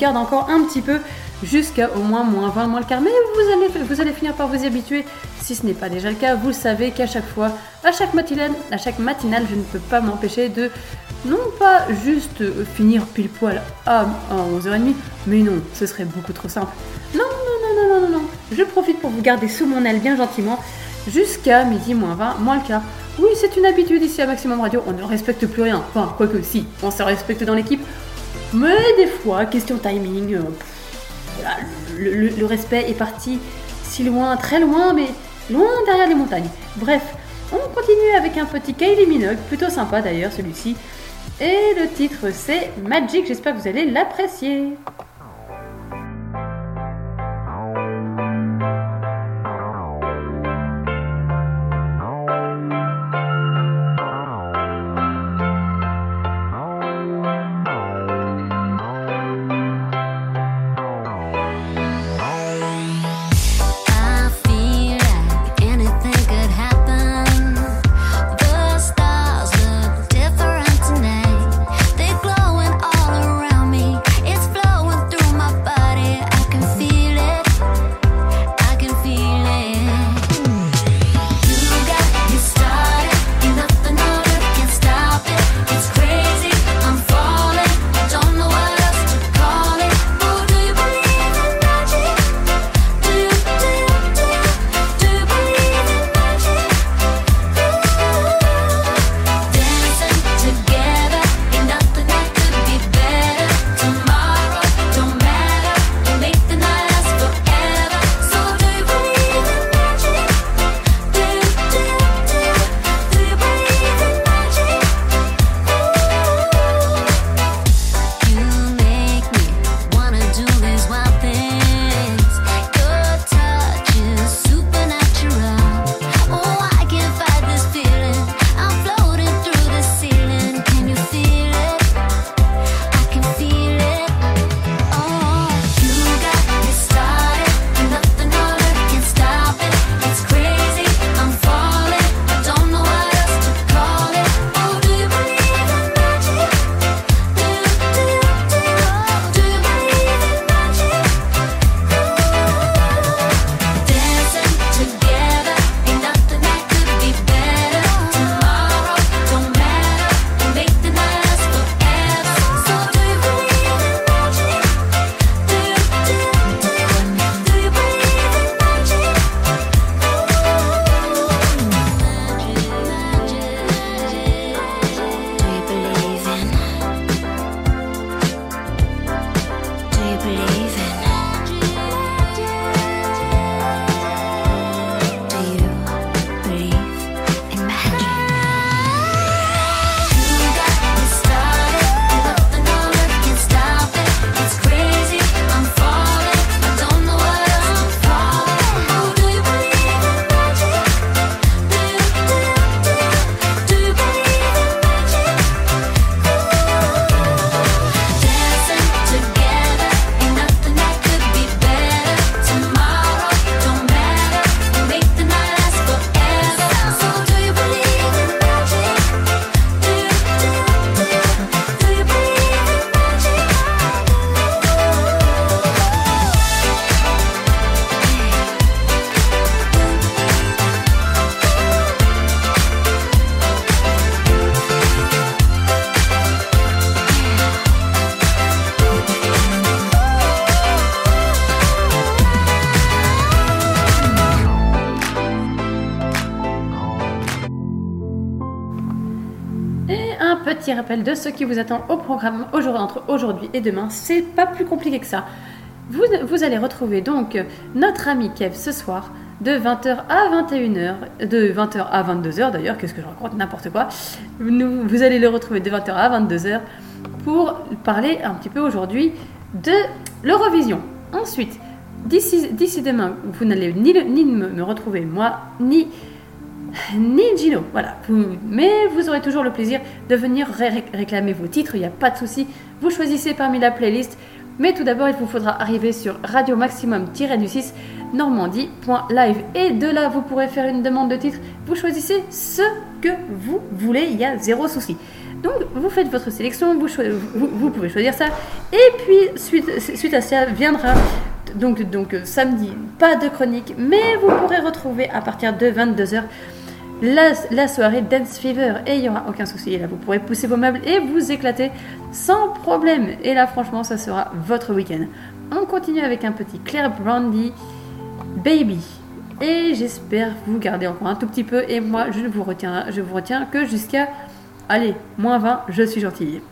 garde encore un petit peu jusqu'à au moins moins 20 moins le quart. Mais vous allez, vous allez finir par vous y habituer. Si ce n'est pas déjà le cas, vous savez qu'à chaque fois, à chaque matinale, à chaque matinale, je ne peux pas m'empêcher de non pas juste finir pile poil à 11h30, mais non, ce serait beaucoup trop simple. Non, non, non, non, non, non, non. Je profite pour vous garder sous mon aile bien gentiment jusqu'à midi moins 20, moins le quart. Oui, c'est une habitude ici à Maximum Radio, on ne respecte plus rien. Enfin, quoique si, on se respecte dans l'équipe. Mais des fois, question timing, euh, le respect est parti si loin, très loin, mais loin derrière les montagnes. Bref, on continue avec un petit Kylie Minogue, plutôt sympa d'ailleurs celui-ci. Et le titre c'est Magic, j'espère que vous allez l'apprécier. De ce qui vous attend au programme aujourd'hui, entre aujourd'hui et demain. C'est pas plus compliqué que ça. Vous, vous allez retrouver donc notre ami Kev ce soir de 20h à 21h, de 20h à 22h d'ailleurs, qu'est-ce que je raconte, n'importe quoi. Nous, vous allez le retrouver de 20h à 22h pour parler un petit peu aujourd'hui de l'Eurovision. Ensuite, d'ici demain, vous n'allez ni, ni me retrouver moi, ni ni Gino, voilà. Mais vous aurez toujours le plaisir de venir ré- réclamer vos titres, il n'y a pas de souci. Vous choisissez parmi la playlist. Mais tout d'abord, il vous faudra arriver sur radio maximum-du6 normandie.live. Et de là, vous pourrez faire une demande de titre. Vous choisissez ce que vous voulez, il y a zéro souci. Donc, vous faites votre sélection, vous, pouvez choisir ça. Et puis, suite, à ça, viendra donc, donc samedi, pas de chronique, mais vous pourrez retrouver à partir de 22h la, soirée Dance Fever et il n'y aura aucun souci. Là, vous pourrez pousser vos meubles et vous éclater sans problème. Et là, franchement, ça sera votre week-end. On continue avec un petit Claire Brandy Baby. Et j'espère vous garder encore un tout petit peu. Et moi, je ne vous retiens, je vous retiens que jusqu'à, allez, moins 20, je suis gentille.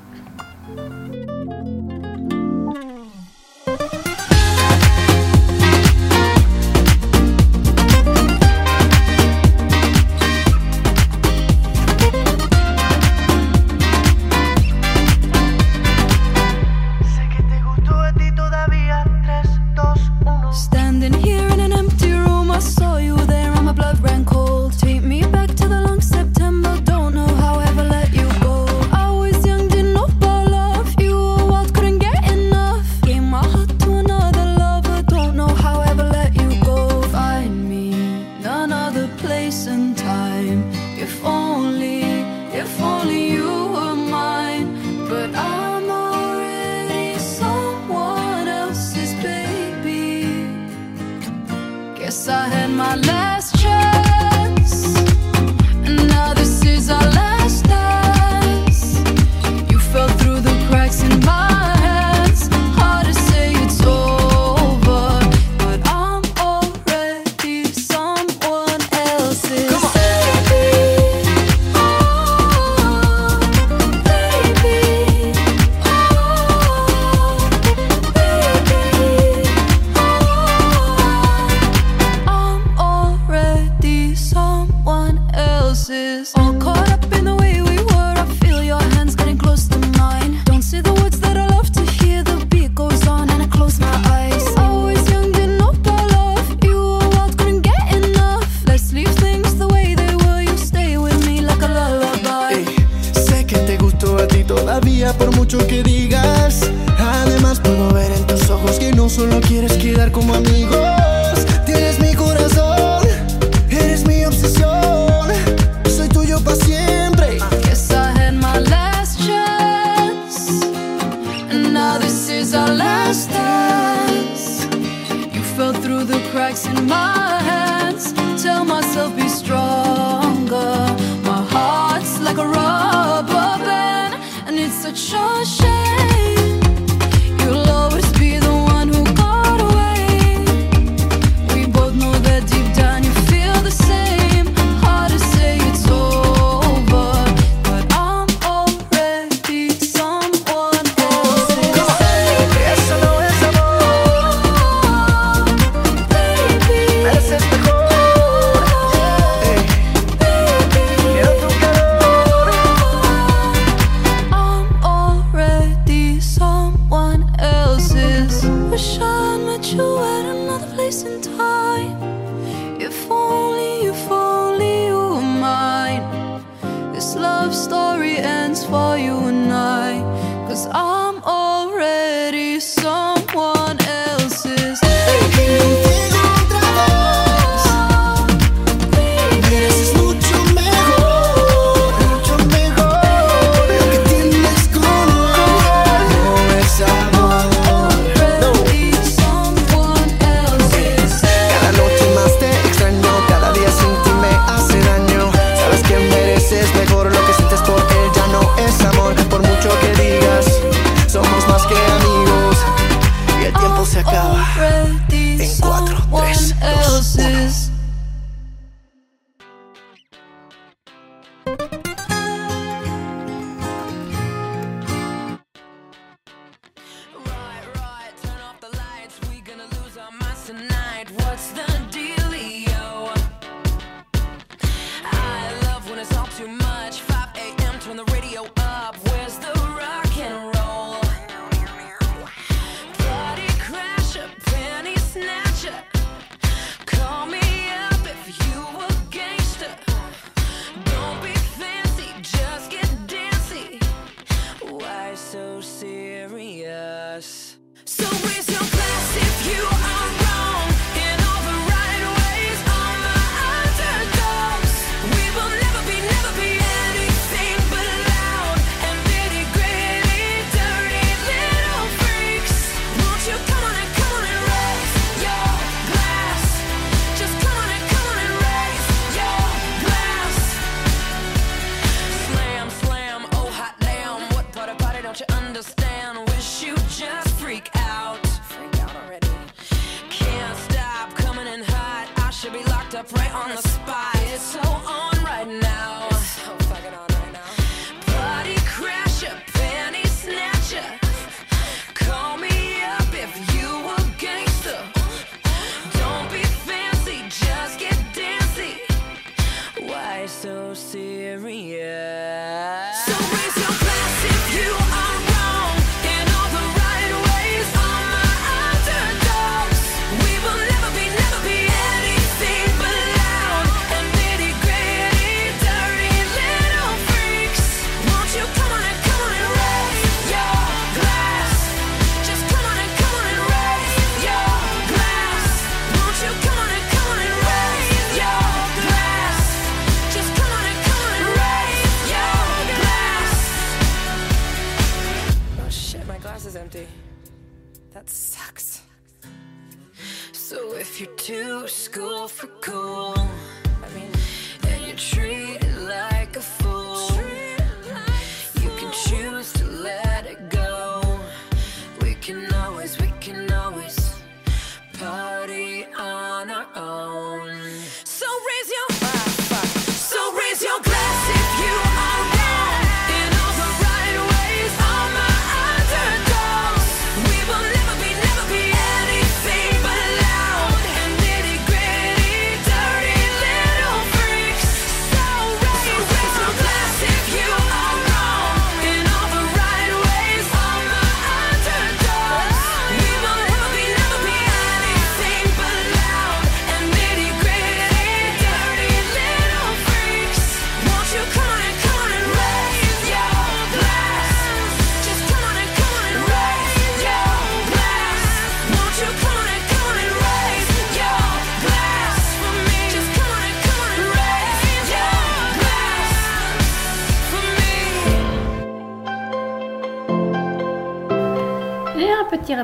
School for cool,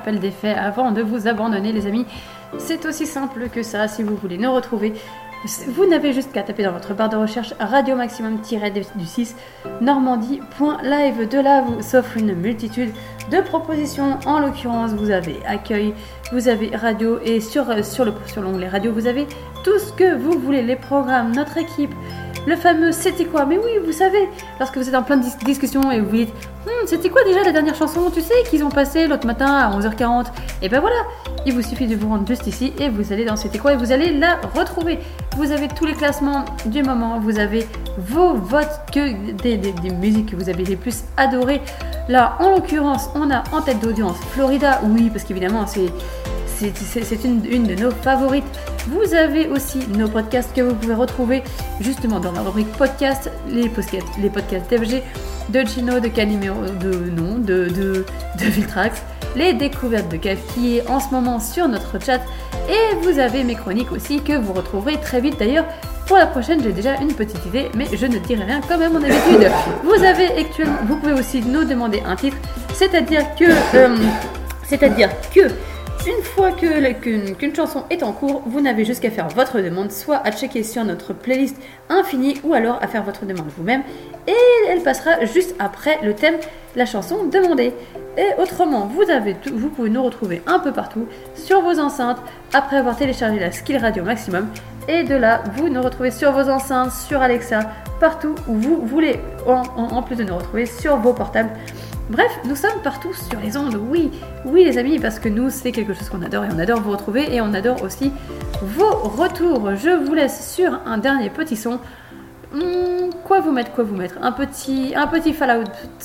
rappel des faits avant de vous abandonner, les amis. C'est aussi simple que ça si vous voulez nous retrouver. Vous n'avez juste qu'à taper dans votre barre de recherche Radio Maximum-du 6 Normandie.live. De là vous s'offre une multitude de propositions. En l'occurrence, vous avez accueil, vous avez radio et sur, sur le sur l'onglet radio, vous avez tout ce que vous voulez, les programmes, notre équipe, le fameux c'était quoi Mais oui, vous savez, lorsque vous êtes en pleine dis- discussion et vous vous dites Hum, c'était quoi déjà la dernière chanson? Tu sais qu'ils ont passé l'autre matin à 11h40 Et ben voilà, il vous suffit de vous rendre juste ici et vous allez dans c'était quoi et vous allez la retrouver. Vous avez tous les classements du moment, vous avez vos votes que des musiques que vous avez les plus adorées. Là, en l'occurrence, on a en tête d'audience Florida, oui, parce qu'évidemment, c'est c'est- une, une de nos favorites. Vous avez aussi nos podcasts que vous pouvez retrouver justement dans la rubrique podcast, les podcasts, les podcasts d'FG, de Chino, de Calimero, de non, de, de, de Viltrax, les découvertes de Kev qui est en ce moment sur notre chat. Et vous avez mes chroniques aussi que vous retrouverez très vite d'ailleurs. Pour la prochaine, j'ai déjà une petite idée, mais je ne dirai rien comme à mon habitude. Vous avez actuellement, vous pouvez aussi nous demander un titre, c'est-à-dire que, euh, c'est-à-dire que une fois qu'une chanson est en cours, vous n'avez juste qu'à faire votre demande, soit à checker sur notre playlist infinie, ou alors à faire votre demande vous-même, et elle passera juste après le thème, la chanson demandée. Et autrement, vous, avez vous pouvez nous retrouver un peu partout, sur vos enceintes, après avoir téléchargé la Skill Radio Maximum, et de là, vous nous retrouvez sur vos enceintes, sur Alexa, partout où vous voulez, en plus de nous retrouver sur vos portables. Bref, nous sommes partout sur les ondes, oui, oui les amis, parce que nous c'est quelque chose qu'on adore et on adore vous retrouver et on adore aussi vos retours. Je vous laisse sur un dernier petit son. Hmm, quoi vous mettre, quoi vous mettre? Un petit, un petit Fallout,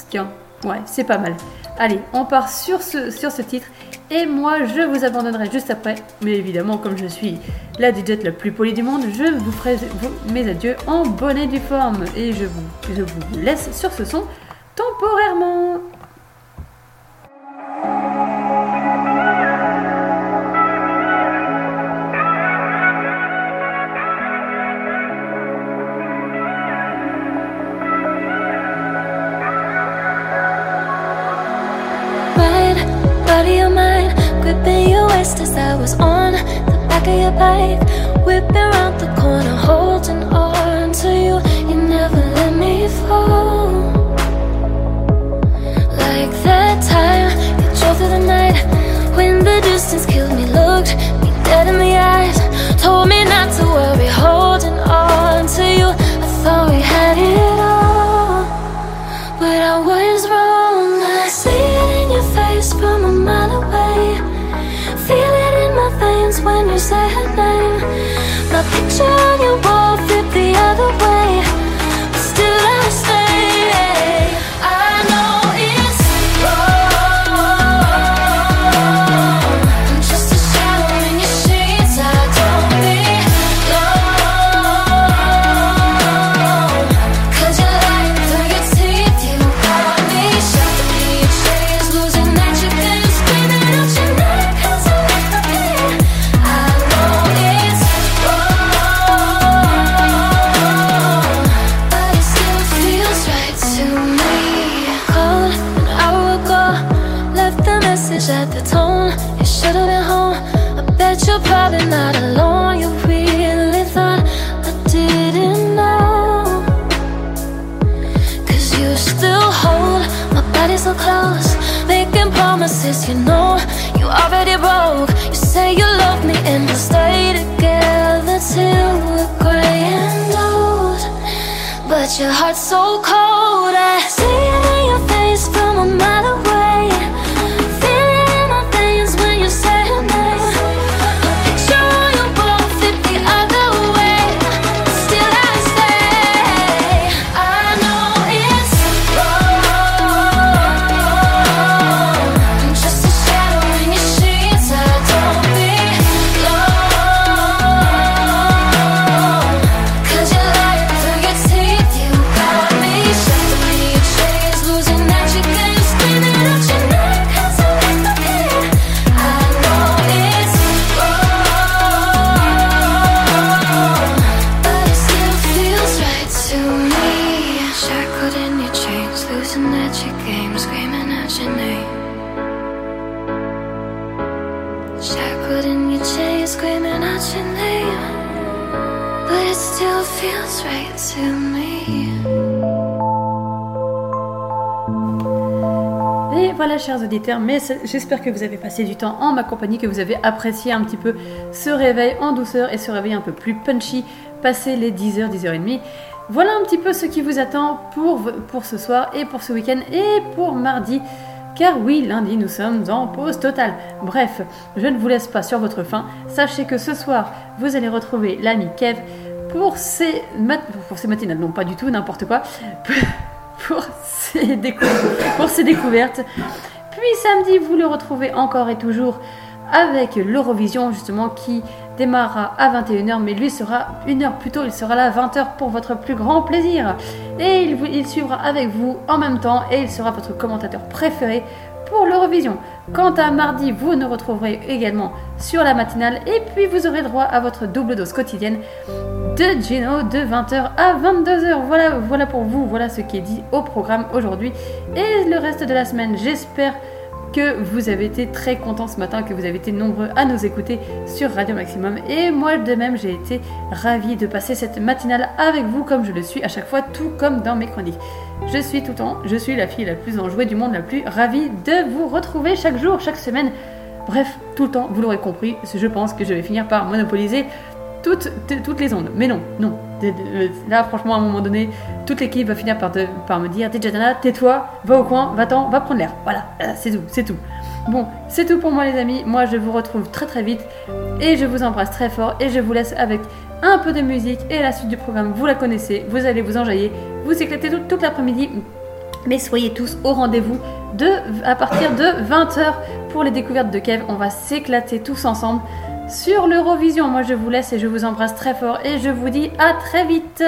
tiens, ouais, c'est pas mal. Allez, on part sur ce, titre et moi je vous abandonnerai juste après. Mais évidemment, comme je suis la DJ la plus polie du monde, je vous ferai mes adieux en bonne et due forme et je vous laisse sur ce son temporairement. On the back of your bike, whipping around the corner, holding on to you. You never let me fall. Like that time you drove through the night when the distance killed me, looked me dead in the eyes, told me not to worry, heart so cold. Mais j'espère que vous avez passé du temps en ma compagnie, que vous avez apprécié un petit peu ce réveil en douceur et ce réveil un peu plus punchy, passé les 10h, 10h30. Voilà un petit peu ce qui vous attend pour, ce soir et pour ce week-end et pour mardi. Car oui, lundi, nous sommes en pause totale. Bref, je ne vous laisse pas sur votre faim. Sachez que ce soir, vous allez retrouver l'ami Kev pour ses, mat- matinales. Non, pas du tout, n'importe quoi. <laughs> pour ses, pour ses découvertes. Puis samedi, vous le retrouvez encore et toujours avec l'Eurovision, justement, qui démarrera à 21h, mais lui sera une heure plus tôt, il sera là à 20h pour votre plus grand plaisir. Et il, il suivra avec vous en même temps et il sera votre commentateur préféré pour l'Eurovision. Quant à mardi, vous nous retrouverez également sur la matinale et puis vous aurez droit à votre double dose quotidienne de Gino de 20h à 22h. Voilà, voilà pour vous, voilà ce qui est dit au programme aujourd'hui et le reste de la semaine. J'espère que vous avez été très contents ce matin, que vous avez été nombreux à nous écouter sur Radio Maximum. Et moi de même, j'ai été ravie de passer cette matinale avec vous comme je le suis à chaque fois, tout comme dans mes chroniques. Je suis tout temps, je suis la fille la plus enjouée du monde, la plus ravie de vous retrouver chaque jour, chaque semaine. Bref, tout le temps, vous l'aurez compris, je pense que je vais finir par monopoliser toutes, toutes les ondes. Mais non, non. Euh, Là, franchement, à un moment donné, toute l'équipe va finir par, me dire DJ Dana, tais-toi, va au coin, va-t'en, va prendre l'air. Voilà, c'est tout, c'est tout. Bon, c'est tout pour moi, les amis. Moi, je vous retrouve très très vite et je vous embrasse très fort et je vous laisse avec un peu de musique et la suite du programme. Vous la connaissez, vous allez vous enjailler, vous éclater toute, toute l'après-midi. Mais soyez tous au rendez-vous de, à partir de 20h pour les découvertes de Kev. On va s'éclater tous ensemble sur l'Eurovision. Moi, je vous laisse et je vous embrasse très fort et je vous dis à très vite.